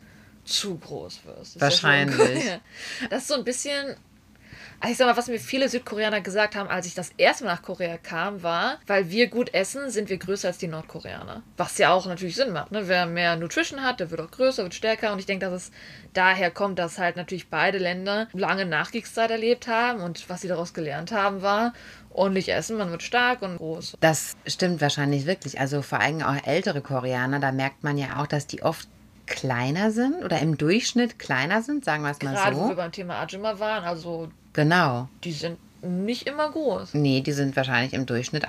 Speaker 3: zu groß wirst. Das ist ja
Speaker 2: Wahrscheinlich.
Speaker 3: cool. Das ist so ein bisschen. Also ich sag mal, was mir viele Südkoreaner gesagt haben, als ich das erste Mal nach Korea kam, war, weil wir gut essen, sind wir größer als die Nordkoreaner. Was ja auch natürlich Sinn macht. Ne? Wer mehr Nutrition hat, der wird auch größer, wird stärker. Und ich denke, dass es daher kommt, dass halt natürlich beide Länder lange Nachkriegszeit erlebt haben. Und was sie daraus gelernt haben, war, ordentlich essen, man wird stark und groß.
Speaker 2: Das stimmt wahrscheinlich wirklich. Also vor allem auch ältere Koreaner, da merkt man ja auch, dass die oft kleiner sind oder im Durchschnitt kleiner sind, sagen wir es mal
Speaker 3: Gerade wo wir
Speaker 2: so.
Speaker 3: beim Thema Ajima waren, also
Speaker 2: Genau.
Speaker 3: die sind nicht immer groß.
Speaker 2: Nee, die sind wahrscheinlich im Durchschnitt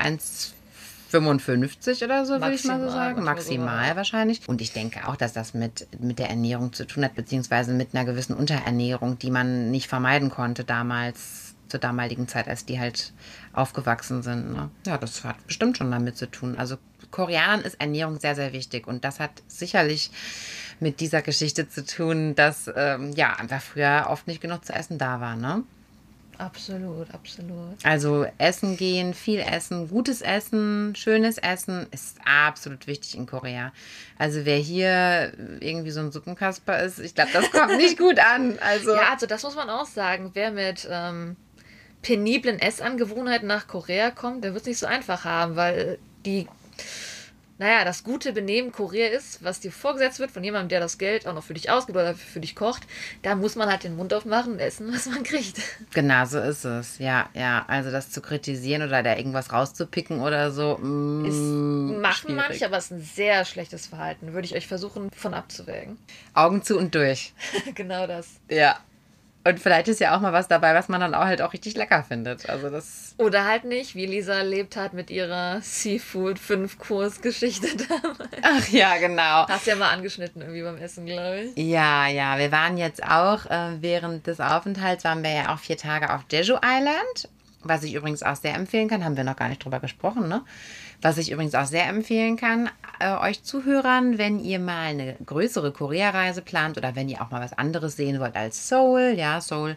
Speaker 2: 1,55 oder so, würde ich mal so
Speaker 3: Maximal,
Speaker 2: sagen. Maximal
Speaker 3: sogar.
Speaker 2: wahrscheinlich. Und ich denke auch, dass das mit, mit der Ernährung zu tun hat, beziehungsweise mit einer gewissen Unterernährung, die man nicht vermeiden konnte damals, zur damaligen Zeit, als die halt aufgewachsen sind. Ne? Ja, das hat bestimmt schon damit zu tun. Also Koreanern ist Ernährung sehr, sehr wichtig. Und das hat sicherlich mit dieser Geschichte zu tun, dass ähm, ja einfach früher oft nicht genug zu essen da war. Ne?
Speaker 3: Absolut, absolut.
Speaker 2: Also essen gehen, viel essen, gutes Essen, schönes Essen ist absolut wichtig in Korea. Also wer hier irgendwie so ein Suppenkasper ist, ich glaube, das kommt nicht gut an. Also
Speaker 3: Ja, also das muss man auch sagen. Wer mit ähm, peniblen Essangewohnheiten nach Korea kommt, der wird es nicht so einfach haben, weil die, naja, das gute Benehmen Korea ist, was dir vorgesetzt wird von jemandem, der das Geld auch noch für dich ausgibt oder für dich kocht, da muss man halt den Mund aufmachen und essen, was man kriegt.
Speaker 2: genau so ist es. Ja, ja. Also das zu kritisieren oder da irgendwas rauszupicken oder so. Mm,
Speaker 3: Ist, machen
Speaker 2: schwierig.
Speaker 3: manche, aber es ist ein sehr schlechtes Verhalten. Würde ich euch versuchen, von abzuwägen.
Speaker 2: Augen zu und durch.
Speaker 3: genau das.
Speaker 2: Ja. Und vielleicht ist ja auch mal was dabei, was man dann auch halt auch richtig lecker findet. Also das
Speaker 3: Oder halt nicht, wie Lisa erlebt hat mit ihrer Seafood-5-Kurs-Geschichte damals.
Speaker 2: Ach ja, genau.
Speaker 3: Hast ja mal angeschnitten irgendwie beim Essen, glaube ich.
Speaker 2: Ja, ja, wir waren jetzt auch äh, während des Aufenthalts, waren wir ja auch vier Tage auf Jeju Island, was ich übrigens auch sehr empfehlen kann, haben wir noch gar nicht drüber gesprochen, ne? Was ich übrigens auch sehr empfehlen kann, äh, euch Zuhörern, wenn ihr mal eine größere Korea-Reise plant oder wenn ihr auch mal was anderes sehen wollt als Seoul, ja, Seoul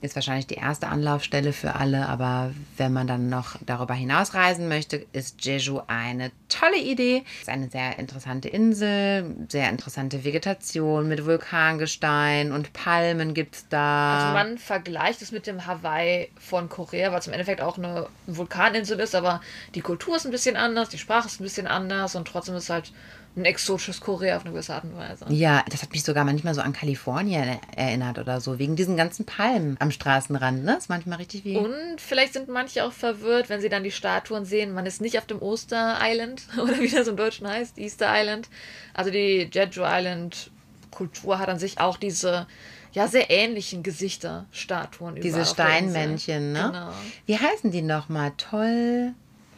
Speaker 2: ist wahrscheinlich die erste Anlaufstelle für alle, aber wenn man dann noch darüber hinaus reisen möchte, ist Jeju eine tolle Idee. Es ist eine sehr interessante Insel, sehr interessante Vegetation mit Vulkangestein und Palmen gibt es da.
Speaker 3: Also man vergleicht es mit dem Hawaii von Korea, weil es im Endeffekt auch eine Vulkaninsel ist, aber die Kultur ist ein bisschen anders, die Sprache ist ein bisschen anders und trotzdem ist es halt ein exotisches Korea auf eine gewisse Art und Weise.
Speaker 2: Ja, das hat mich sogar manchmal so an Kalifornien erinnert oder so, wegen diesen ganzen Palmen am Straßenrand. Ne? Das ist manchmal richtig wie.
Speaker 3: Und vielleicht sind manche auch verwirrt, wenn sie dann die Statuen sehen. Man ist nicht auf dem Oster Island oder wie das im Deutschen heißt, Easter Island. Also die Jeju Island Kultur hat an sich auch diese ja sehr ähnlichen Gesichter, Statuen.
Speaker 2: Diese. Steinmännchen, ne?
Speaker 3: Genau.
Speaker 2: Wie heißen die nochmal? Toll.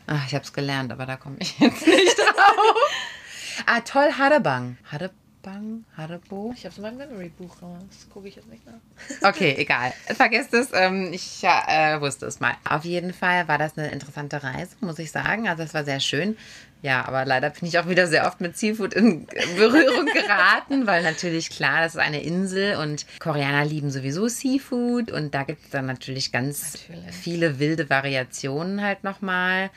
Speaker 2: Ach, ich hab's gelernt, aber da komme ich jetzt nicht drauf. ah, toll Hadebang. Hadebang? Hadebo?
Speaker 3: Ich habe es in meinem Memory-Buch, das gucke ich jetzt nicht nach.
Speaker 2: Okay, egal. Vergesst es. Ähm, ich äh, wusste es mal. Auf jeden Fall war das eine interessante Reise, muss ich sagen. Also es war sehr schön. Ja, aber leider bin ich auch wieder sehr oft mit Seafood in Berührung geraten, weil natürlich klar, das ist eine Insel und Koreaner lieben sowieso Seafood und da gibt es dann natürlich ganz
Speaker 3: Natürlich.
Speaker 2: viele wilde Variationen halt nochmal.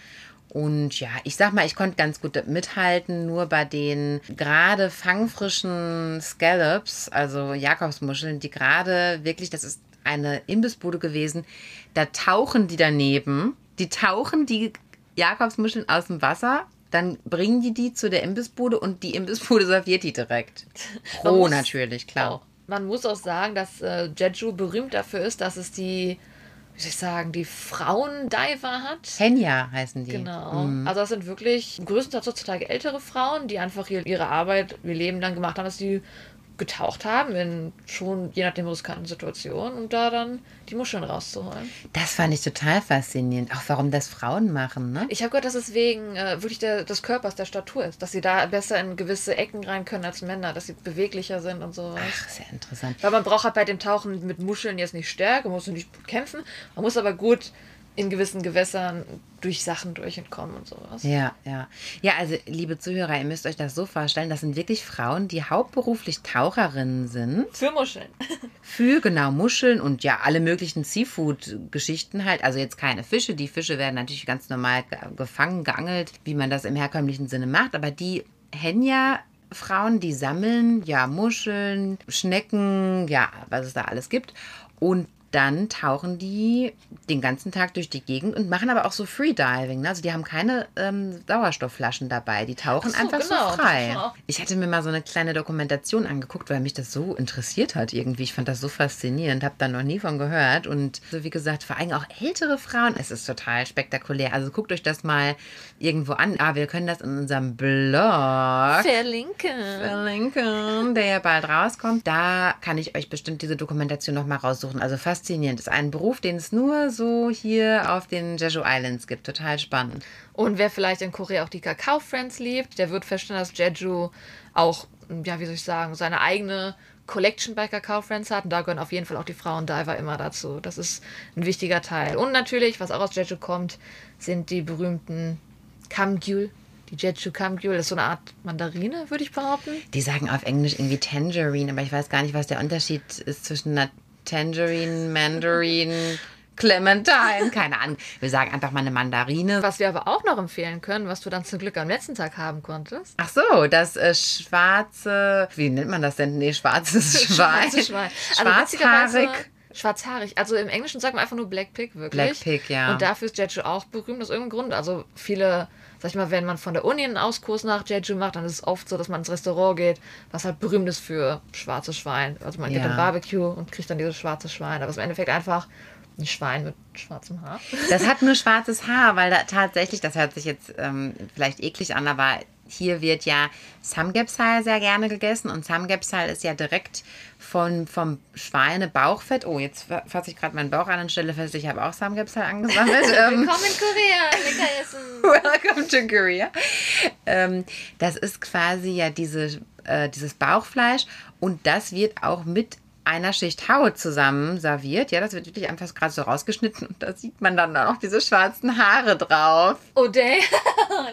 Speaker 2: Und ja, ich sag mal, ich konnte ganz gut mithalten, nur bei den gerade fangfrischen Scallops, also Jakobsmuscheln, die gerade wirklich, das ist eine Imbissbude gewesen, da tauchen die daneben, die tauchen die Jakobsmuscheln aus dem Wasser, dann bringen die die zu der Imbissbude und die Imbissbude serviert die direkt. Roh
Speaker 3: muss
Speaker 2: natürlich, klar.
Speaker 3: Auch. Man muss auch sagen, dass äh, Jeju berühmt dafür ist, dass es die, wie soll ich sagen, die Frauendiver hat.
Speaker 2: Henya heißen die.
Speaker 3: Genau. Also das sind wirklich größtenteils heutzutage ältere Frauen, die einfach ihr, ihre Arbeit, ihr Leben lang gemacht haben, dass sie getaucht haben in schon je nachdem riskanten Situationen und da dann die Muscheln rauszuholen.
Speaker 2: Das fand ich total faszinierend. Auch warum das Frauen machen, ne?
Speaker 3: Ich habe gehört, dass es wegen äh, wirklich der, des Körpers, der Statur ist, dass sie da besser in gewisse Ecken rein können als Männer, dass sie beweglicher sind und sowas.
Speaker 2: Ach, sehr interessant.
Speaker 3: Weil man braucht halt bei dem Tauchen mit Muscheln jetzt nicht Stärke, man muss nicht kämpfen, man muss aber gut in gewissen Gewässern durch Sachen durch entkommen und sowas.
Speaker 2: Ja, ja. Ja, also liebe Zuhörer, ihr müsst euch das so vorstellen, das sind wirklich Frauen, die hauptberuflich Taucherinnen sind.
Speaker 3: Für Muscheln.
Speaker 2: Für genau Muscheln und ja, alle möglichen Seafood-Geschichten halt. Also jetzt keine Fische. Die Fische werden natürlich ganz normal ge- gefangen, geangelt, wie man das im herkömmlichen Sinne macht. Aber die Henya. Frauen, die sammeln ja Muscheln, Schnecken, ja, was es da alles gibt. Und dann tauchen die den ganzen Tag durch die Gegend und machen aber auch so Freediving. Ne? Also die haben keine ähm, Sauerstoffflaschen dabei. Die tauchen
Speaker 3: so,
Speaker 2: einfach
Speaker 3: genau,
Speaker 2: so frei. Ich hatte mir mal so eine kleine Dokumentation angeguckt, weil mich das so interessiert hat irgendwie. Ich fand das so faszinierend, habe da noch nie von gehört. Und so wie gesagt, vor allem auch ältere Frauen, es ist total spektakulär. Also guckt euch das mal irgendwo an. Ah, wir können das in unserem Blog
Speaker 3: Verlinken.
Speaker 2: verlinken, der ja bald rauskommt. Da kann ich euch bestimmt diese Dokumentation noch mal raussuchen. Also faszinierend. Ist ein Beruf, den es nur so hier auf den Jeju Islands gibt. Total spannend.
Speaker 3: Und wer vielleicht in Korea auch die Kakao-Friends liebt, der wird feststellen, dass Jeju auch, ja, wie soll ich sagen, seine eigene Collection bei Kakao Friends hat. Und da gehören auf jeden Fall auch die Frauendiver immer dazu. Das ist ein wichtiger Teil. Und natürlich, was auch aus Jeju kommt, sind die berühmten Kamgyul. Die Jeju Kamgyul, das ist so eine Art Mandarine, würde ich behaupten.
Speaker 2: Die sagen auf Englisch irgendwie Tangerine, aber ich weiß gar nicht, was der Unterschied ist zwischen einer Tangerine, Mandarin, Clementine. Keine Ahnung. Wir sagen einfach mal eine Mandarine.
Speaker 3: Was wir aber auch noch empfehlen können, was du dann zum Glück am letzten Tag haben konntest.
Speaker 2: Ach so, das äh, schwarze, wie nennt man das denn? Nee, schwarzes Schwein.
Speaker 3: Schwarze Schwein. Also
Speaker 2: Schwarzhaarig.
Speaker 3: Schwarzhaarig. Also im Englischen sagt man einfach nur Black Pig, wirklich.
Speaker 2: Black Pig, ja.
Speaker 3: Und dafür ist Jeju auch berühmt aus irgendeinem Grund. Also viele, sag ich mal, wenn man von der Uni einen Auskurs nach Jeju macht, dann ist es oft so, dass man ins Restaurant geht, was halt berühmt ist für schwarzes Schwein. Also man geht
Speaker 2: Ja.
Speaker 3: im Barbecue und kriegt dann dieses schwarze Schwein. Aber es ist im Endeffekt einfach ein Schwein mit schwarzem Haar.
Speaker 2: Das hat nur schwarzes Haar, weil da tatsächlich, das hört sich jetzt ähm, vielleicht eklig an, aber hier wird ja Samgyeopsal sehr gerne gegessen und Samgyeopsal ist ja direkt von, vom Schweinebauchfett. Oh, jetzt fa- fasse ich gerade meinen Bauch an und stelle fest, ich habe auch Samgyeopsal angesammelt. ähm,
Speaker 3: Willkommen in Korea, lecker essen.
Speaker 2: Welcome to Korea. Ähm, das ist quasi ja diese, äh, dieses Bauchfleisch und das wird auch mit einer Schicht Haut zusammen serviert. Ja, das wird wirklich einfach gerade so rausgeschnitten und da sieht man dann auch diese schwarzen Haare drauf.
Speaker 3: Oh, dang.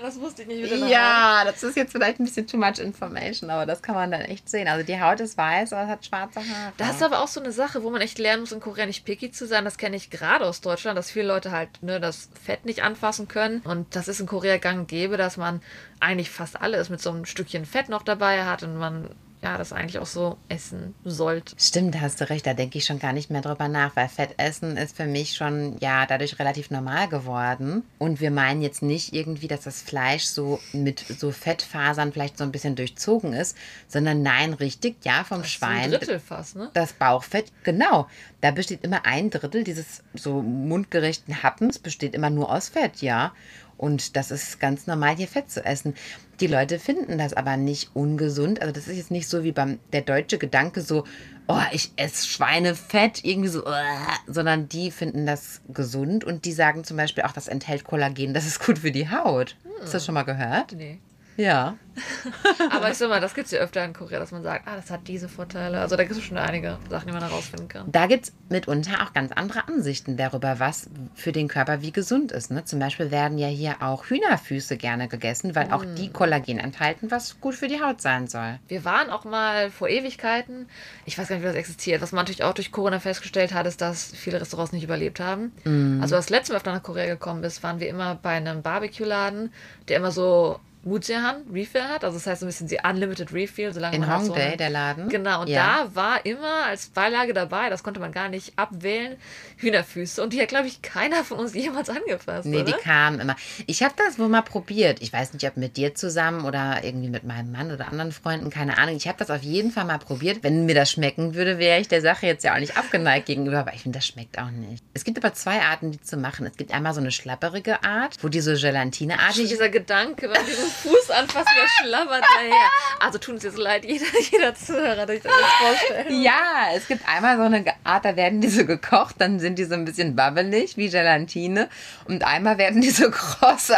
Speaker 3: das wusste ich nicht. Wieder
Speaker 2: Ja, das ist jetzt vielleicht ein bisschen too much information, aber das kann man dann echt sehen. Also die Haut ist weiß, aber es hat schwarze Haare.
Speaker 3: Das ist aber auch so eine Sache, wo man echt lernen muss, in Korea nicht picky zu sein. Das kenne ich gerade aus Deutschland, dass viele Leute halt ne, das Fett nicht anfassen können. Und das ist in Korea gang und gäbe, dass man eigentlich fast alles mit so einem Stückchen Fett noch dabei hat und man ja, das eigentlich auch so essen sollte.
Speaker 2: Stimmt, hast du recht, da denke ich schon gar nicht mehr drüber nach, weil Fettessen ist für mich schon ja dadurch relativ normal geworden. Und wir meinen jetzt nicht irgendwie, dass das Fleisch so mit so Fettfasern vielleicht so ein bisschen durchzogen ist, sondern nein, richtig, ja, vom
Speaker 3: Das
Speaker 2: Schwein.
Speaker 3: Ein Drittel fast, ne?
Speaker 2: Das Bauchfett, genau. Da besteht immer ein Drittel dieses so mundgerechten Happens, besteht immer nur aus Fett, ja. Und das ist ganz normal, hier Fett zu essen. Die Leute finden das aber nicht ungesund. Also das ist jetzt nicht so wie beim der deutsche Gedanke so, oh, ich esse Schweinefett, irgendwie so, uh, sondern die finden das gesund und die sagen zum Beispiel auch, das enthält Kollagen, das ist gut für die Haut. Hast du das schon mal gehört?
Speaker 3: Nee.
Speaker 2: Ja.
Speaker 3: Aber ich sag mal, das gibt es ja öfter in Korea, dass man sagt, ah, das hat diese Vorteile. Also da gibt es schon einige Sachen, die man herausfinden kann.
Speaker 2: Da gibt es mitunter auch ganz andere Ansichten darüber, was für den Körper wie gesund ist. Ne? Zum Beispiel werden ja hier auch Hühnerfüße gerne gegessen, weil auch die Kollagen enthalten, was gut für die Haut sein soll.
Speaker 3: Wir waren auch mal vor Ewigkeiten, ich weiß gar nicht, wie das existiert. Was man natürlich auch durch Corona festgestellt hat, ist, dass viele Restaurants nicht überlebt haben. Also das letzte Mal, als du nach Korea gekommen bist, waren wir immer bei einem Barbecue-Laden, der immer so Mujehan Refill hat. Also das heißt so ein bisschen die Unlimited Refill, solange
Speaker 2: In
Speaker 3: man halt so
Speaker 2: Hongdae,
Speaker 3: eine-
Speaker 2: der Laden.
Speaker 3: Genau, und
Speaker 2: Ja.
Speaker 3: da war immer als Beilage dabei, das konnte man gar nicht abwählen, Hühnerfüße. Und die hat, glaube ich, keiner von uns jemals angefasst.
Speaker 2: Nee, die
Speaker 3: oder?
Speaker 2: kamen immer. Ich habe das wohl mal probiert. Ich weiß nicht, ob mit dir zusammen oder irgendwie mit meinem Mann oder anderen Freunden, keine Ahnung. Ich habe das auf jeden Fall mal probiert. Wenn mir das schmecken würde, wäre ich der Sache jetzt ja auch nicht abgeneigt gegenüber, aber ich finde, das schmeckt auch nicht. Es gibt aber zwei Arten, die zu machen. Es gibt einmal so eine schlapperige Art, wo die so gelatineartig
Speaker 3: Dieser Gedanke, man diesen Fuß anfasst, der schlabbert daher. Also tut uns jetzt leid, jeder, jeder Zuhörer, der sich das jetzt vorstellen.
Speaker 2: Ja, es gibt einmal so eine Art, da werden die so gekocht, dann sind die so ein bisschen babbelig wie Gelatine und einmal werden die so kross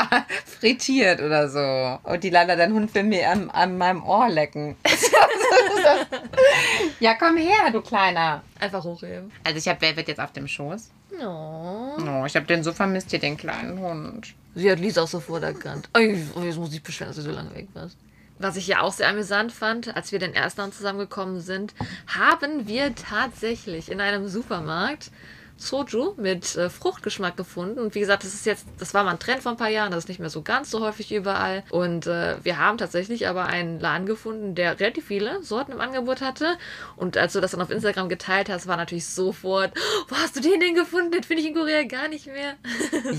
Speaker 2: frittiert oder so. Und die leider dein Hund will mir an, an meinem Ohr lecken. ja, komm her, du Kleiner.
Speaker 3: Einfach hochheben.
Speaker 2: Also ich habe Velvet jetzt auf dem Schoß.
Speaker 3: No.
Speaker 2: Oh, ich habe den so vermisst hier, den kleinen Hund.
Speaker 3: Sie hat Lisa auch sofort erkannt. Oh, jetzt muss ich beschweren, dass sie so lange weg war. Was ich ja auch sehr amüsant fand, als wir den ersten Mal zusammengekommen sind, haben wir tatsächlich in einem Supermarkt Soju mit äh, Fruchtgeschmack gefunden. Und wie gesagt, das ist jetzt, das war mal ein Trend vor ein paar Jahren, das ist nicht mehr so ganz so häufig überall. Und äh, wir haben tatsächlich aber einen Laden gefunden, der relativ viele Sorten im Angebot hatte. Und als du das dann auf Instagram geteilt hast, war natürlich sofort, wo hast du den denn gefunden? Den finde ich in Korea gar nicht mehr.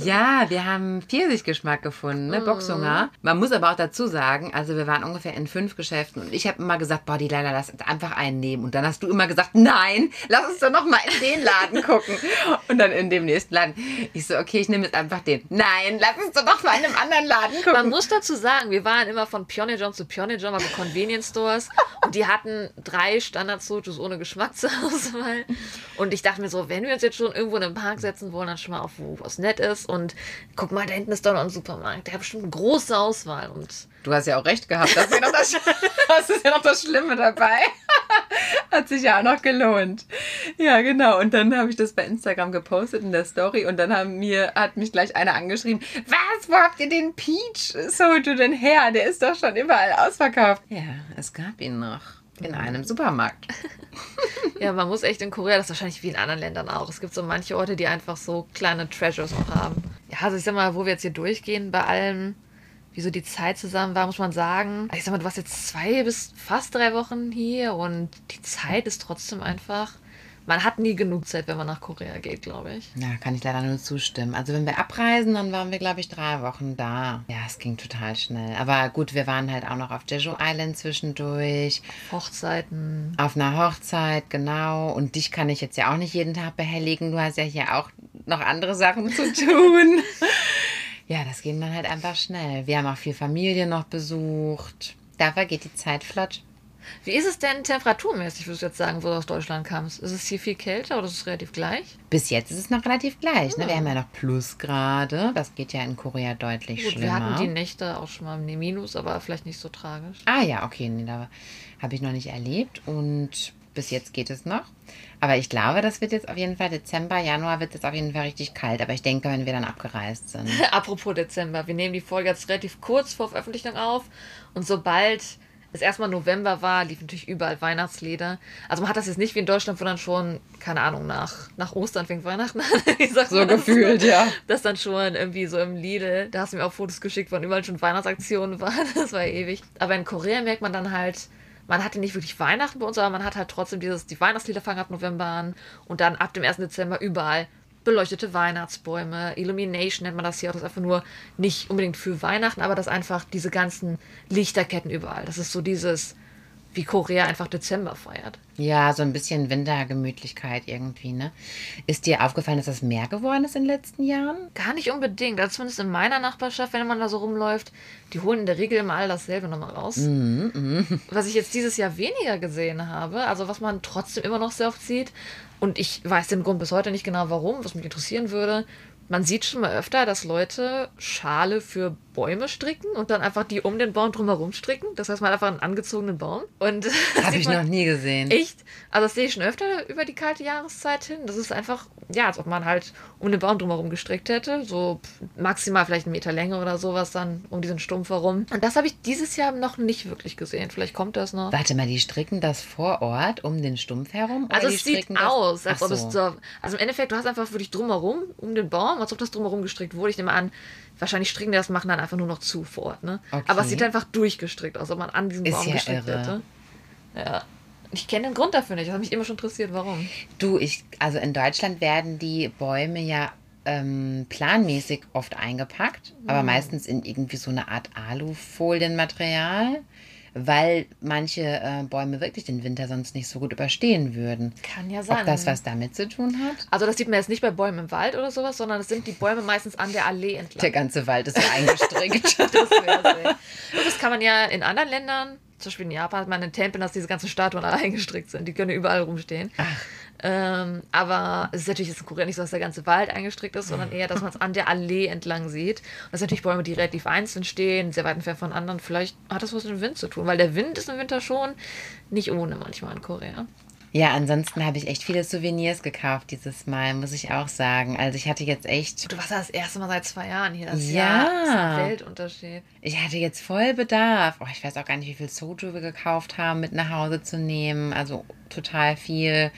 Speaker 2: Ja, wir haben Pfirsichgeschmack gefunden, ne? Boxhunger. Man muss aber auch dazu sagen, also wir waren ungefähr in fünf Geschäften und ich habe immer gesagt, boah, die Leila, lass uns einfach einen nehmen. Und dann hast du immer gesagt, nein, lass uns doch noch mal in den Laden gucken. Und dann in dem nächsten Laden. Ich so, okay, ich nehme jetzt einfach den. Nein, lass uns doch noch mal in einem anderen Laden
Speaker 3: Man
Speaker 2: gucken.
Speaker 3: muss dazu sagen, wir waren immer von Pioneer zu Pioneer also Convenience Stores und die hatten drei Standard-Sojus ohne Geschmack zur Auswahl. Und ich dachte mir so, wenn wir uns jetzt schon irgendwo in den Park setzen wollen, dann schon mal auf, wo was nett ist. Und guck mal, da hinten ist doch noch ein Supermarkt. Der hat bestimmt eine große Auswahl. Und
Speaker 2: Du hast ja auch recht gehabt. Das ist ja noch das, das, ja noch das Schlimme dabei. Hat sich ja auch noch gelohnt. Ja, genau. Und dann habe ich das bei Instagram gepostet in der Story und dann haben mir, hat mich gleich einer angeschrieben, was, wo habt ihr den Peach Soju denn her? Der ist doch schon überall ausverkauft. Ja, es gab ihn noch. In einem Supermarkt.
Speaker 3: ja, man muss echt in Korea, das ist wahrscheinlich wie in anderen Ländern auch. Es gibt so manche Orte, die einfach so kleine Treasures noch haben. Ja, also ich sag mal, wo wir jetzt hier durchgehen, bei allem, wie so die Zeit zusammen war, muss man sagen, ich sag mal, du warst jetzt zwei bis fast drei Wochen hier und die Zeit ist trotzdem einfach. Man hat nie genug Zeit, wenn man nach Korea geht, glaube ich.
Speaker 2: Ja, kann ich leider nur zustimmen. Also wenn wir abreisen, dann waren wir, glaube ich, drei Wochen da. Ja, es ging total schnell. Aber gut, wir waren halt auch noch auf Jeju Island zwischendurch.
Speaker 3: Hochzeiten.
Speaker 2: Auf einer Hochzeit, genau. Und dich kann ich jetzt ja auch nicht jeden Tag behelligen. Du hast ja hier auch noch andere Sachen zu tun. ja, das ging dann halt einfach schnell. Wir haben auch viel Familie noch besucht. Da vergeht die Zeit flott.
Speaker 3: Wie ist es denn temperaturmäßig, würdest du jetzt sagen, wo du aus Deutschland kamst? Ist es hier viel kälter oder ist es relativ gleich?
Speaker 2: Bis jetzt ist es noch relativ gleich. Ne? Wir haben ja noch Plusgrade. Das geht ja in Korea deutlich
Speaker 3: Gut,
Speaker 2: schlimmer.
Speaker 3: wir hatten die Nächte auch schon mal im Minus, aber vielleicht nicht so tragisch.
Speaker 2: Ah ja, okay, nee, da habe ich noch nicht erlebt und bis jetzt geht es noch. Aber ich glaube, das wird jetzt auf jeden Fall Dezember, Januar wird es auf jeden Fall richtig kalt. Aber ich denke, wenn wir dann abgereist sind.
Speaker 3: Apropos Dezember, wir nehmen die Folge jetzt relativ kurz vor Veröffentlichung auf und sobald es erstmal November war, lief natürlich überall Weihnachtslieder. Also man hat das jetzt nicht wie in Deutschland, wo dann schon, keine Ahnung, nach, nach Ostern fängt Weihnachten an.
Speaker 2: So
Speaker 3: das?
Speaker 2: gefühlt, ja.
Speaker 3: Das dann schon irgendwie so im Lidl, da hast du mir auch Fotos geschickt, wann überall schon Weihnachtsaktionen waren. Das war ewig. Aber in Korea merkt man dann halt, man hatte nicht wirklich Weihnachten bei uns, aber man hat halt trotzdem dieses, die Weihnachtslieder fangen ab November an und dann ab dem 1. Dezember überall beleuchtete Weihnachtsbäume, Illumination nennt man das hier auch, das ist einfach nur nicht unbedingt für Weihnachten, aber das einfach diese ganzen Lichterketten überall. Das ist so dieses, wie Korea einfach Dezember feiert.
Speaker 2: Ja, so ein bisschen Wintergemütlichkeit irgendwie, ne? Ist dir aufgefallen, dass das mehr geworden ist in den letzten Jahren?
Speaker 3: Gar nicht unbedingt. Also zumindest in meiner Nachbarschaft, wenn man da so rumläuft, die holen in der Regel immer all dasselbe nochmal raus. Was ich jetzt dieses Jahr weniger gesehen habe, also was man trotzdem immer noch sehr oft sieht, und ich weiß den Grund bis heute nicht genau warum, was mich interessieren würde. Man sieht schon mal öfter, dass Leute Schale für Bäume stricken und dann einfach die um den Baum drumherum stricken. Das heißt, man hat einfach einen angezogenen Baum. Und das
Speaker 2: Habe ich noch nie gesehen.
Speaker 3: Echt? Also das sehe ich schon öfter über die kalte Jahreszeit hin. Das ist einfach, ja, als ob man halt um den Baum drumherum gestrickt hätte. So maximal vielleicht einen Meter Länge oder sowas dann um diesen Stumpf herum. Und das habe ich dieses Jahr noch nicht wirklich gesehen. Vielleicht kommt das noch.
Speaker 2: Warte mal, die stricken das vor Ort um den Stumpf herum?
Speaker 3: Also es sieht aus, als ob es
Speaker 2: so.
Speaker 3: so, also im Endeffekt, du hast einfach wirklich drumherum, um den Baum, als ob das drumherum gestrickt wurde. Ich nehme an, wahrscheinlich stricken die das, machen dann einfach nur noch zu vor Ort, ne?
Speaker 2: Okay.
Speaker 3: Aber es sieht einfach durchgestrickt aus, ob man an diesem
Speaker 2: Ist
Speaker 3: Baum
Speaker 2: ja
Speaker 3: gestrickt
Speaker 2: irre.
Speaker 3: hätte. Ja. Ich kenne den Grund dafür nicht. Das hat mich immer schon interessiert, warum.
Speaker 2: Du, ich, also in Deutschland werden die Bäume ja ähm, planmäßig oft eingepackt, aber
Speaker 3: Mhm.
Speaker 2: meistens in irgendwie so eine Art Alufolienmaterial, weil manche äh, Bäume wirklich den Winter sonst nicht so gut überstehen würden.
Speaker 3: Kann ja sein.
Speaker 2: Ob das was damit zu tun hat?
Speaker 3: Also das sieht man jetzt nicht bei Bäumen im Wald oder sowas, sondern es sind die Bäume meistens an der Allee entlang.
Speaker 2: Der ganze Wald ist so eingestrickt.
Speaker 3: Das, das kann man ja in anderen Ländern, zum Beispiel in Japan hat man in Tempeln, dass diese ganzen Statuen alle eingestrickt sind. Die können überall rumstehen. Ähm, aber es ist natürlich jetzt in Korea nicht so, dass der ganze Wald eingestrickt ist, sondern eher, dass man es an der Allee entlang sieht. Und das sind natürlich Bäume, die relativ einzeln stehen, sehr weit entfernt von anderen. Vielleicht hat das was mit dem Wind zu tun, weil der Wind ist im Winter schon nicht ohne manchmal in Korea.
Speaker 2: Ja, ansonsten habe ich echt viele Souvenirs gekauft dieses Mal, muss ich auch sagen. Also ich hatte jetzt echt,
Speaker 3: Du warst ja das erste Mal seit zwei Jahren hier. Das
Speaker 2: Ja.
Speaker 3: ja das ist ein Weltunterschied.
Speaker 2: ich hatte jetzt voll Bedarf. Oh, ich weiß auch gar nicht, wie viel Soju wir gekauft haben, mit nach Hause zu nehmen. Also total viel.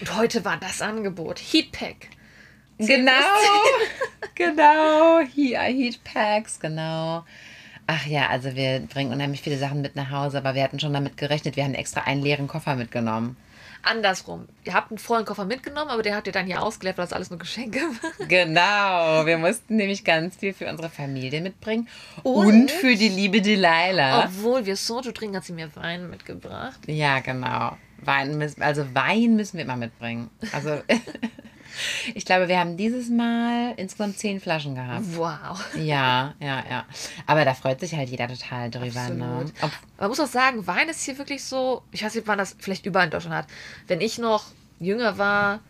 Speaker 3: Und heute war das Angebot. Heatpack.
Speaker 2: Genau, genau. He Heat Packs, genau. Ach ja, also wir bringen unheimlich viele Sachen mit nach Hause, aber wir hatten schon damit gerechnet. Wir haben extra einen leeren Koffer mitgenommen.
Speaker 3: Andersrum. Ihr habt einen vollen Koffer mitgenommen, aber den habt ihr dann hier ausgeleert, weil das alles nur Geschenke waren.
Speaker 2: Genau, wir mussten nämlich ganz viel für unsere Familie mitbringen und,
Speaker 3: Und?
Speaker 2: für die liebe Delilah.
Speaker 3: Obwohl wir Soju trinken, hat sie mir Wein mitgebracht.
Speaker 2: Ja, genau. Wein müssen, also Wein müssen wir immer mitbringen. Also ich glaube, wir haben dieses Mal insgesamt zehn Flaschen gehabt.
Speaker 3: Wow.
Speaker 2: Ja, ja, ja. Aber da freut sich halt jeder total drüber. Ne? Ob,
Speaker 3: Man muss auch sagen, Wein ist hier wirklich so, ich weiß nicht, ob man das vielleicht überall in Deutschland hat. Wenn ich noch jünger war,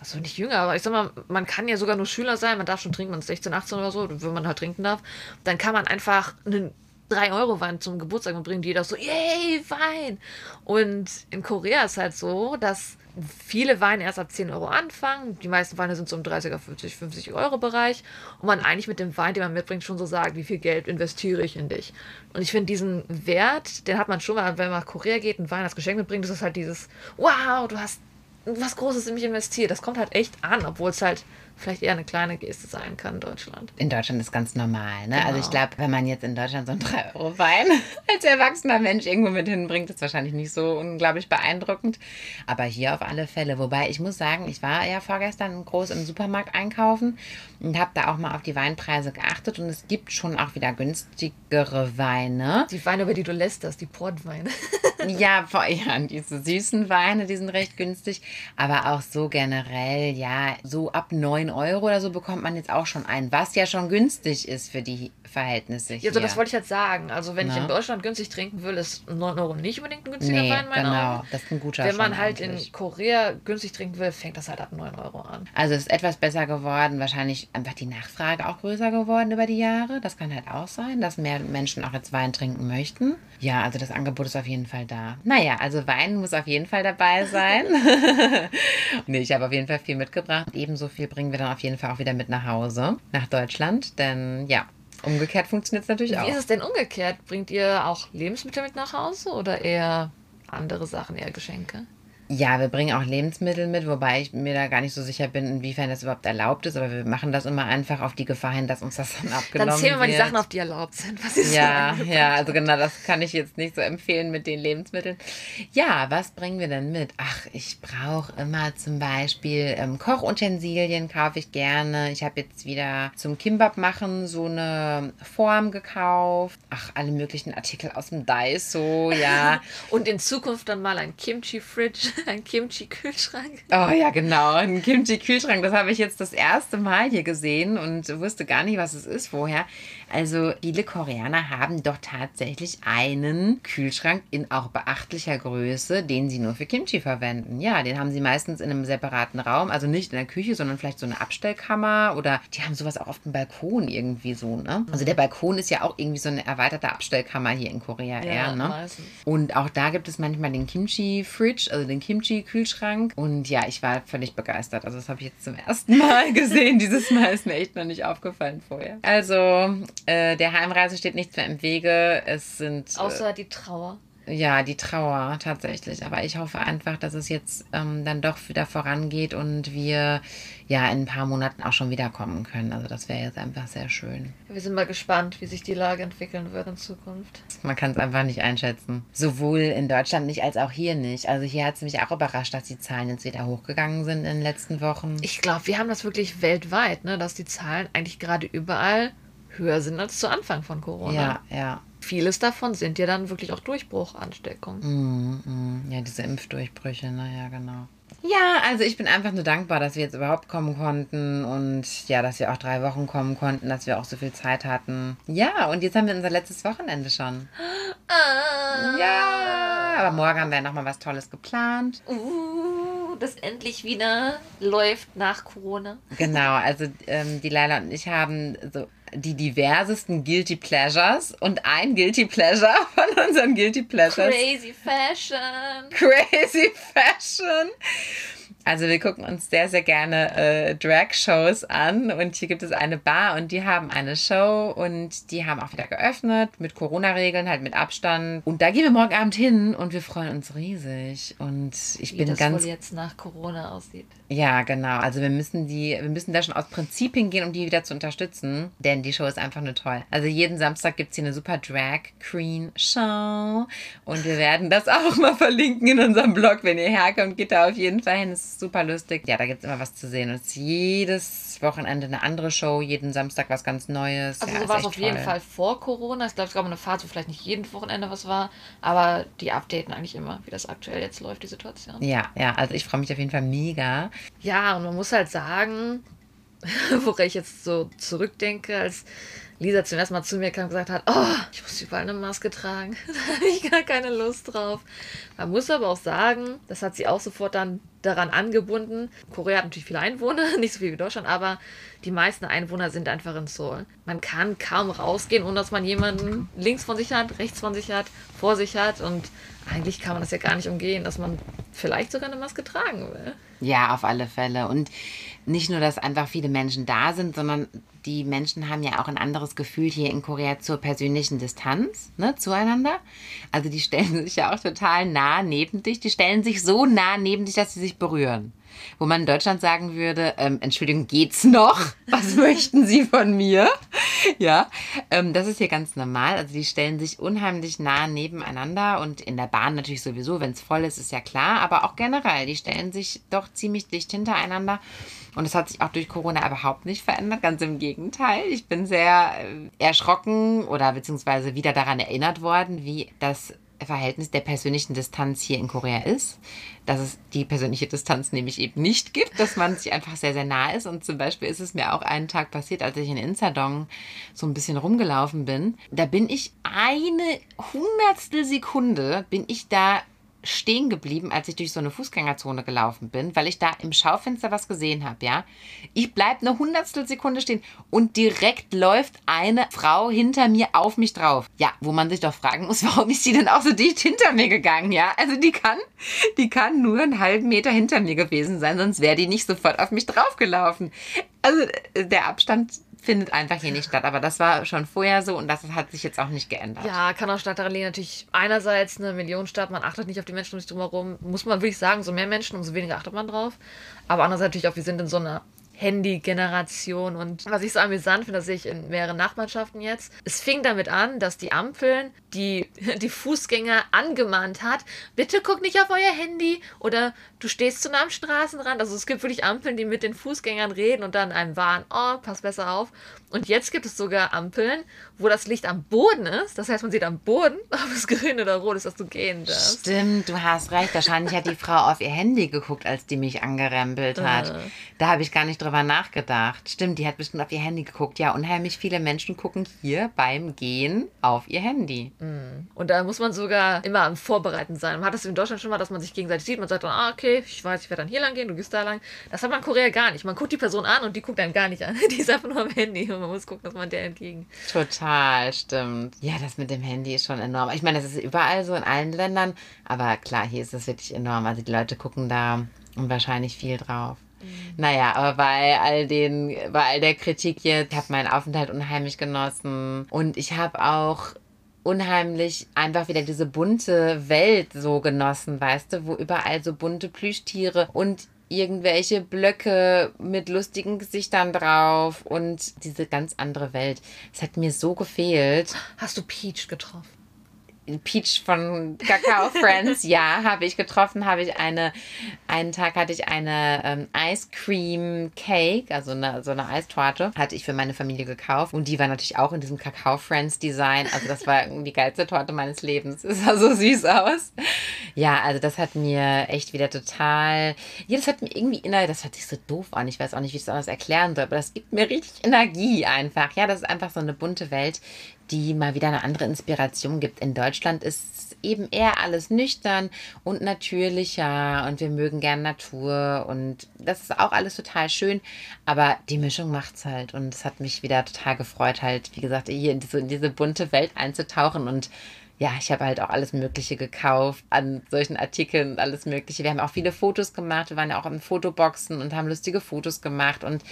Speaker 3: also nicht jünger, aber ich sag mal, man kann ja sogar nur Schüler sein, man darf schon trinken, man ist 16, 18 oder so, wenn man halt trinken darf, dann kann man einfach einen 3-Euro-Wein zum Geburtstag mitbringen, die jeder so, yay, Wein! Und in Korea ist halt so, dass viele Weine erst ab 10 Euro anfangen. Die meisten Weine sind so im 30er, 40, 50 Euro Bereich. Und man eigentlich mit dem Wein, den man mitbringt, schon so sagt, wie viel Geld investiere ich in dich. Und ich finde diesen Wert, den hat man schon wenn man nach Korea geht, einen Wein als Geschenk mitbringt, das ist halt dieses, wow, du hast was Großes in mich investiert. Das kommt halt echt an, obwohl es halt vielleicht eher eine kleine Geste sein kann in Deutschland.
Speaker 2: in Deutschland ist ganz normal. Ne? Also ich
Speaker 3: Genau.
Speaker 2: glaube, wenn man jetzt in Deutschland so einen 3-Euro-Wein als erwachsener Mensch irgendwo mit hinbringt, ist wahrscheinlich nicht so unglaublich beeindruckend. Aber hier auf alle Fälle. Wobei ich muss sagen, ich war ja vorgestern groß im Supermarkt einkaufen und habe da auch mal auf die Weinpreise geachtet. Und es gibt schon auch wieder günstigere Weine.
Speaker 3: Die Weine, über die du lästerst, die Portweine.
Speaker 2: Ja, vor, ja, diese süßen Weine, die sind recht günstig. Aber auch so generell, ja, so ab 9 Euro oder so bekommt man jetzt auch schon einen, was ja schon günstig ist für die Verhältnisse hier.
Speaker 3: Ja, also das wollte ich halt sagen. Also wenn ich
Speaker 2: Na?
Speaker 3: in Deutschland günstig trinken will, ist 9 Euro nicht unbedingt ein günstiger
Speaker 2: Nee,
Speaker 3: Wein, in meinen
Speaker 2: genau.
Speaker 3: Augen.
Speaker 2: Das ist ein guter
Speaker 3: Wenn man halt
Speaker 2: eigentlich.
Speaker 3: in Korea günstig trinken will, fängt das halt ab 9 Euro an.
Speaker 2: Also es ist etwas besser geworden, wahrscheinlich einfach die Nachfrage auch größer geworden über die Jahre. Das kann halt auch sein, dass mehr Menschen auch jetzt Wein trinken möchten. Ja, also das Angebot ist auf jeden Fall da. Naja, also Wein muss auf jeden Fall dabei sein. nee, ich habe auf jeden Fall viel mitgebracht. Ebenso viel bringen wir dann auf jeden Fall auch wieder mit nach Hause, nach Deutschland. Denn ja, umgekehrt funktioniert es natürlich
Speaker 3: Wie
Speaker 2: auch.
Speaker 3: ist es denn umgekehrt? Bringt ihr auch Lebensmittel mit nach Hause oder eher andere Sachen, eher Geschenke?
Speaker 2: Ja, wir bringen auch Lebensmittel mit, wobei ich mir da gar nicht so sicher bin, inwiefern das überhaupt erlaubt ist. Aber wir machen das immer einfach auf die Gefahr hin, dass uns das dann abgenommen
Speaker 3: Dann zählen wir mal die
Speaker 2: wird.
Speaker 3: Sachen auf, die erlaubt sind. Was ist
Speaker 2: Ja, ja, also genau, das kann ich jetzt nicht so empfehlen mit den Lebensmitteln. Ja, was bringen wir denn mit? Ach, ich brauche immer zum Beispiel ähm, Kochutensilien, kaufe ich gerne. Ich habe jetzt wieder zum Kimbab machen so eine Form gekauft. Ach, alle möglichen Artikel aus dem Daiso, ja.
Speaker 3: Und in Zukunft dann mal ein Kimchi-Fridge, ein Kimchi-Kühlschrank.
Speaker 2: Oh ja, genau. Ein Kimchi-Kühlschrank, das habe ich jetzt das erste Mal hier gesehen und wusste gar nicht, was es ist vorher. Also viele Koreaner haben doch tatsächlich einen Kühlschrank in auch beachtlicher Größe, den sie nur für Kimchi verwenden. Ja, den haben sie meistens in einem separaten Raum, also nicht in der Küche, sondern vielleicht so eine Abstellkammer oder die haben sowas auch auf dem Balkon irgendwie so, ne? Also der Balkon ist ja auch irgendwie so eine erweiterte Abstellkammer hier in Korea eher, ne?
Speaker 3: meistens.
Speaker 2: Und auch da gibt es manchmal den Kimchi-Fridge, also den Kimchi-Kühlschrank. Und ja, ich war völlig begeistert. Also das habe ich jetzt zum ersten Mal gesehen. Dieses Mal ist mir echt noch nicht aufgefallen vorher. Also äh, der Heimreise steht nichts mehr im Wege. Es sind...
Speaker 3: Außer die Trauer.
Speaker 2: Ja, die Trauer tatsächlich. Aber ich hoffe einfach, dass es jetzt ähm, dann doch wieder vorangeht und wir ja in ein paar Monaten auch schon wiederkommen können. Also das wäre jetzt einfach sehr schön.
Speaker 3: Wir sind mal gespannt, wie sich die Lage entwickeln wird in Zukunft.
Speaker 2: Man kann es einfach nicht einschätzen. Sowohl in Deutschland nicht als auch hier nicht. Also hier hat es mich auch überrascht, dass die Zahlen jetzt wieder hochgegangen sind in den letzten Wochen.
Speaker 3: Ich glaube, wir haben das wirklich weltweit, ne, dass die Zahlen eigentlich gerade überall höher sind als zu Anfang von Corona.
Speaker 2: ja, ja.
Speaker 3: Vieles davon sind ja dann wirklich auch Durchbruchansteckungen.
Speaker 2: Mm, mm. Ja, diese Impfdurchbrüche, naja, genau. Ja, also ich bin einfach nur dankbar, dass wir jetzt überhaupt kommen konnten und ja, dass wir auch drei Wochen kommen konnten, dass wir auch so viel Zeit hatten. Ja, und jetzt haben wir unser letztes Wochenende schon.
Speaker 3: Ah.
Speaker 2: Ja, aber morgen haben wir nochmal was Tolles geplant.
Speaker 3: Uh, das endlich wieder läuft nach Corona.
Speaker 2: Genau, also ähm, die Leila und ich haben so die diversesten Guilty Pleasures und ein Guilty Pleasure von unseren Guilty Pleasures.
Speaker 3: Crazy Fashion.
Speaker 2: Crazy Fashion. Also wir gucken uns sehr, sehr gerne äh, Drag-Shows an und hier gibt es eine Bar und die haben eine Show und die haben auch wieder geöffnet mit Corona-Regeln, halt mit Abstand. Und da gehen wir morgen Abend hin und wir freuen uns riesig und ich
Speaker 3: Wie
Speaker 2: bin
Speaker 3: das
Speaker 2: ganz
Speaker 3: wohl jetzt nach Corona aussieht.
Speaker 2: ja, genau. Also wir müssen die, wir müssen da schon aus Prinzip hingehen, um die wieder zu unterstützen, denn die Show ist einfach nur toll. Also jeden Samstag gibt es hier eine super Drag Queen Show und wir werden das auch mal verlinken in unserem Blog, wenn ihr herkommt, geht da auf jeden Fall hin. Es ist super lustig. Ja, da gibt es immer was zu sehen. Und es ist jedes Wochenende eine andere Show, jeden Samstag was ganz Neues.
Speaker 3: Also
Speaker 2: ja,
Speaker 3: so war es auf jeden
Speaker 2: toll.
Speaker 3: Fall vor Corona. Ich glaube, es gab eine Phase, wo vielleicht nicht jeden Wochenende was war, aber die updaten eigentlich immer, wie das aktuell jetzt läuft, die Situation.
Speaker 2: Ja, ja, also ich freue mich auf jeden Fall mega.
Speaker 3: Ja, und man muss halt sagen, woran ich jetzt so zurückdenke, als Lisa zum ersten Mal zu mir kam und gesagt hat, oh, ich muss überall eine Maske tragen. da habe ich gar keine Lust drauf. Man muss aber auch sagen, das hat sie auch sofort dann daran angebunden. Korea hat natürlich viele Einwohner, nicht so viel wie Deutschland, aber die meisten Einwohner sind einfach in Seoul. Man kann kaum rausgehen, ohne dass man jemanden links von sich hat, rechts von sich hat, vor sich hat und eigentlich kann man das ja gar nicht umgehen, dass man vielleicht sogar eine Maske tragen will.
Speaker 2: Ja, auf alle Fälle. Und nicht nur, dass einfach viele Menschen da sind, sondern die Menschen haben ja auch ein anderes Gefühl hier in Korea zur persönlichen Distanz ne, zueinander. Also die stellen sich ja auch total nah neben dich. Die stellen sich so nah neben dich, dass sie sich berühren. Wo man in Deutschland sagen würde, ähm, Entschuldigung, geht's noch? Was möchten Sie von mir? Ja, ähm, das ist hier ganz normal. Also die stellen sich unheimlich nah nebeneinander und in der Bahn natürlich sowieso, wenn es voll ist, ist ja klar, aber auch generell, die stellen sich doch ziemlich dicht hintereinander. Und es hat sich auch durch Corona überhaupt nicht verändert, ganz im Gegenteil. Ich bin sehr äh, erschrocken oder beziehungsweise wieder daran erinnert worden, wie das Verhältnis der persönlichen Distanz hier in Korea ist. Dass es die persönliche Distanz nämlich eben nicht gibt, dass man sich einfach sehr, sehr nah ist. Und zum Beispiel ist es mir auch einen Tag passiert, als ich in Insadong so ein bisschen rumgelaufen bin. Da bin ich eine Hundertstel Sekunde, bin ich da stehen geblieben, als ich durch so eine Fußgängerzone gelaufen bin, weil ich da im Schaufenster was gesehen habe, ja. Ich bleib eine Hundertstel Sekunde stehen und direkt läuft eine Frau hinter mir auf mich drauf. Ja, wo man sich doch fragen muss, warum ist sie denn auch so dicht hinter mir gegangen, ja? Also die kann, die kann nur einen halben Meter hinter mir gewesen sein, sonst wäre die nicht sofort auf mich draufgelaufen. Also äh, der Abstand findet einfach hier nicht statt. Aber das war schon vorher so und das hat sich jetzt auch nicht geändert.
Speaker 3: Ja, kann auch Stadt Berlin natürlich einerseits eine Millionenstadt, man achtet nicht auf die Menschen um sich drumherum. Muss man wirklich sagen, so mehr Menschen, umso weniger achtet man drauf. Aber andererseits natürlich auch, wir sind in so einer Handy-Generation. Und was ich so amüsant finde, das sehe ich in mehreren Nachbarschaften jetzt. Es fing damit an, dass die Ampeln die, die Fußgänger angemahnt hat, bitte guck nicht auf euer Handy oder du stehst zu nah am Straßenrand. Also es gibt wirklich Ampeln, die mit den Fußgängern reden und dann einem warnen, oh, pass besser auf. Und jetzt gibt es sogar Ampeln, wo das Licht am Boden ist. Das heißt, man sieht am Boden, ob es grün oder rot ist, dass du gehen darfst.
Speaker 2: Stimmt, du hast recht. Wahrscheinlich hat die Frau auf ihr Handy geguckt, als die mich angerempelt hat.
Speaker 3: Äh.
Speaker 2: Da habe ich gar nicht drüber nachgedacht. Stimmt, die hat bestimmt auf ihr Handy geguckt. Ja, unheimlich viele Menschen gucken hier beim Gehen auf ihr Handy.
Speaker 3: Und da muss man sogar immer am Vorbereiten sein. Man hat das in Deutschland schon mal, dass man sich gegenseitig sieht. Man sagt dann, ah, okay, ich weiß, ich werde dann hier lang gehen, du gehst da lang. Das hat man in Korea gar nicht. Man guckt die Person an und die guckt einem gar nicht an. Die ist einfach nur am Handy und man muss gucken, dass man der entgegen.
Speaker 2: Total, stimmt. Ja, das mit dem Handy ist schon enorm. Ich meine, das ist überall so in allen Ländern, aber klar, hier ist es wirklich enorm. Also die Leute gucken da wahrscheinlich viel drauf. Naja, aber bei all den, bei all der Kritik jetzt, ich habe meinen Aufenthalt unheimlich genossen und ich habe auch unheimlich einfach wieder diese bunte Welt so genossen, weißt du, wo überall so bunte Plüschtiere und irgendwelche Blöcke mit lustigen Gesichtern drauf und diese ganz andere Welt. Es hat mir so gefehlt.
Speaker 3: Hast du Peach getroffen?
Speaker 2: Peach von Kakao Friends, ja, habe ich getroffen, habe ich eine, einen Tag hatte ich eine ähm, Ice Cream Cake, also eine, so eine Eistorte, hatte ich für meine Familie gekauft. Und die war natürlich auch in diesem Kakao Friends Design, also das war die geilste Torte meines Lebens, es sah so süß aus. Ja, also das hat mir echt wieder total, ja, das hat mir irgendwie innerlich, das hört sich so doof an, ich weiß auch nicht, wie ich es anders erklären soll, aber das gibt mir richtig Energie einfach, ja, das ist einfach so eine bunte Welt, die mal wieder eine andere Inspiration gibt. In Deutschland ist eben eher alles nüchtern und natürlicher und wir mögen gern Natur und das ist auch alles total schön, aber die Mischung macht's halt und es hat mich wieder total gefreut, halt, wie gesagt, hier in diese, in diese bunte Welt einzutauchen und ja, ich habe halt auch alles Mögliche gekauft an solchen Artikeln und alles Mögliche. Wir haben auch viele Fotos gemacht. Wir waren ja auch in Fotoboxen und haben lustige Fotos gemacht und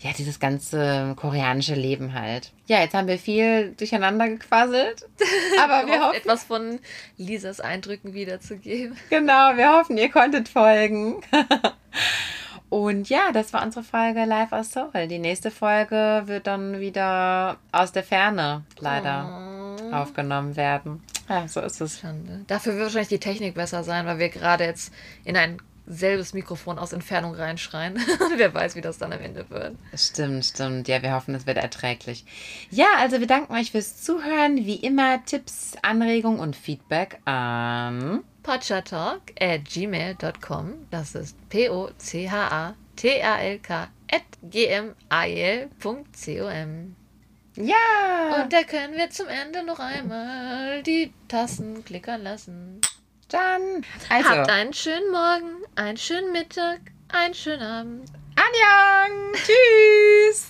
Speaker 2: ja, dieses ganze koreanische Leben halt. Ja, jetzt haben wir viel durcheinander gequasselt, aber wir hoffen,
Speaker 3: etwas von Lisas Eindrücken wiederzugeben.
Speaker 2: genau, wir hoffen, ihr konntet folgen. Und ja, das war unsere Folge Live aus Seoul. Die nächste Folge wird dann wieder aus der Ferne leider aufgenommen werden. Ja, so ist es.
Speaker 3: Schande. Dafür wird wahrscheinlich die Technik besser sein, weil wir gerade jetzt in ein selbes Mikrofon aus Entfernung reinschreien. Wer weiß, wie das dann am Ende wird.
Speaker 2: Stimmt, stimmt. Ja, wir hoffen, es wird erträglich. Ja, also wir danken euch fürs Zuhören. Wie immer Tipps, Anregungen und Feedback an.
Speaker 3: Potchatalk at gmail.com. Das ist P-O-C-H-A-T-A-L-K at gmail.com.
Speaker 2: Ja,
Speaker 3: Und da können wir zum Ende noch einmal die Tassen klickern lassen.
Speaker 2: dann. Also,
Speaker 3: Habt einen schönen Morgen, einen schönen Mittag, einen schönen Abend.
Speaker 2: Anjang. Tschüss.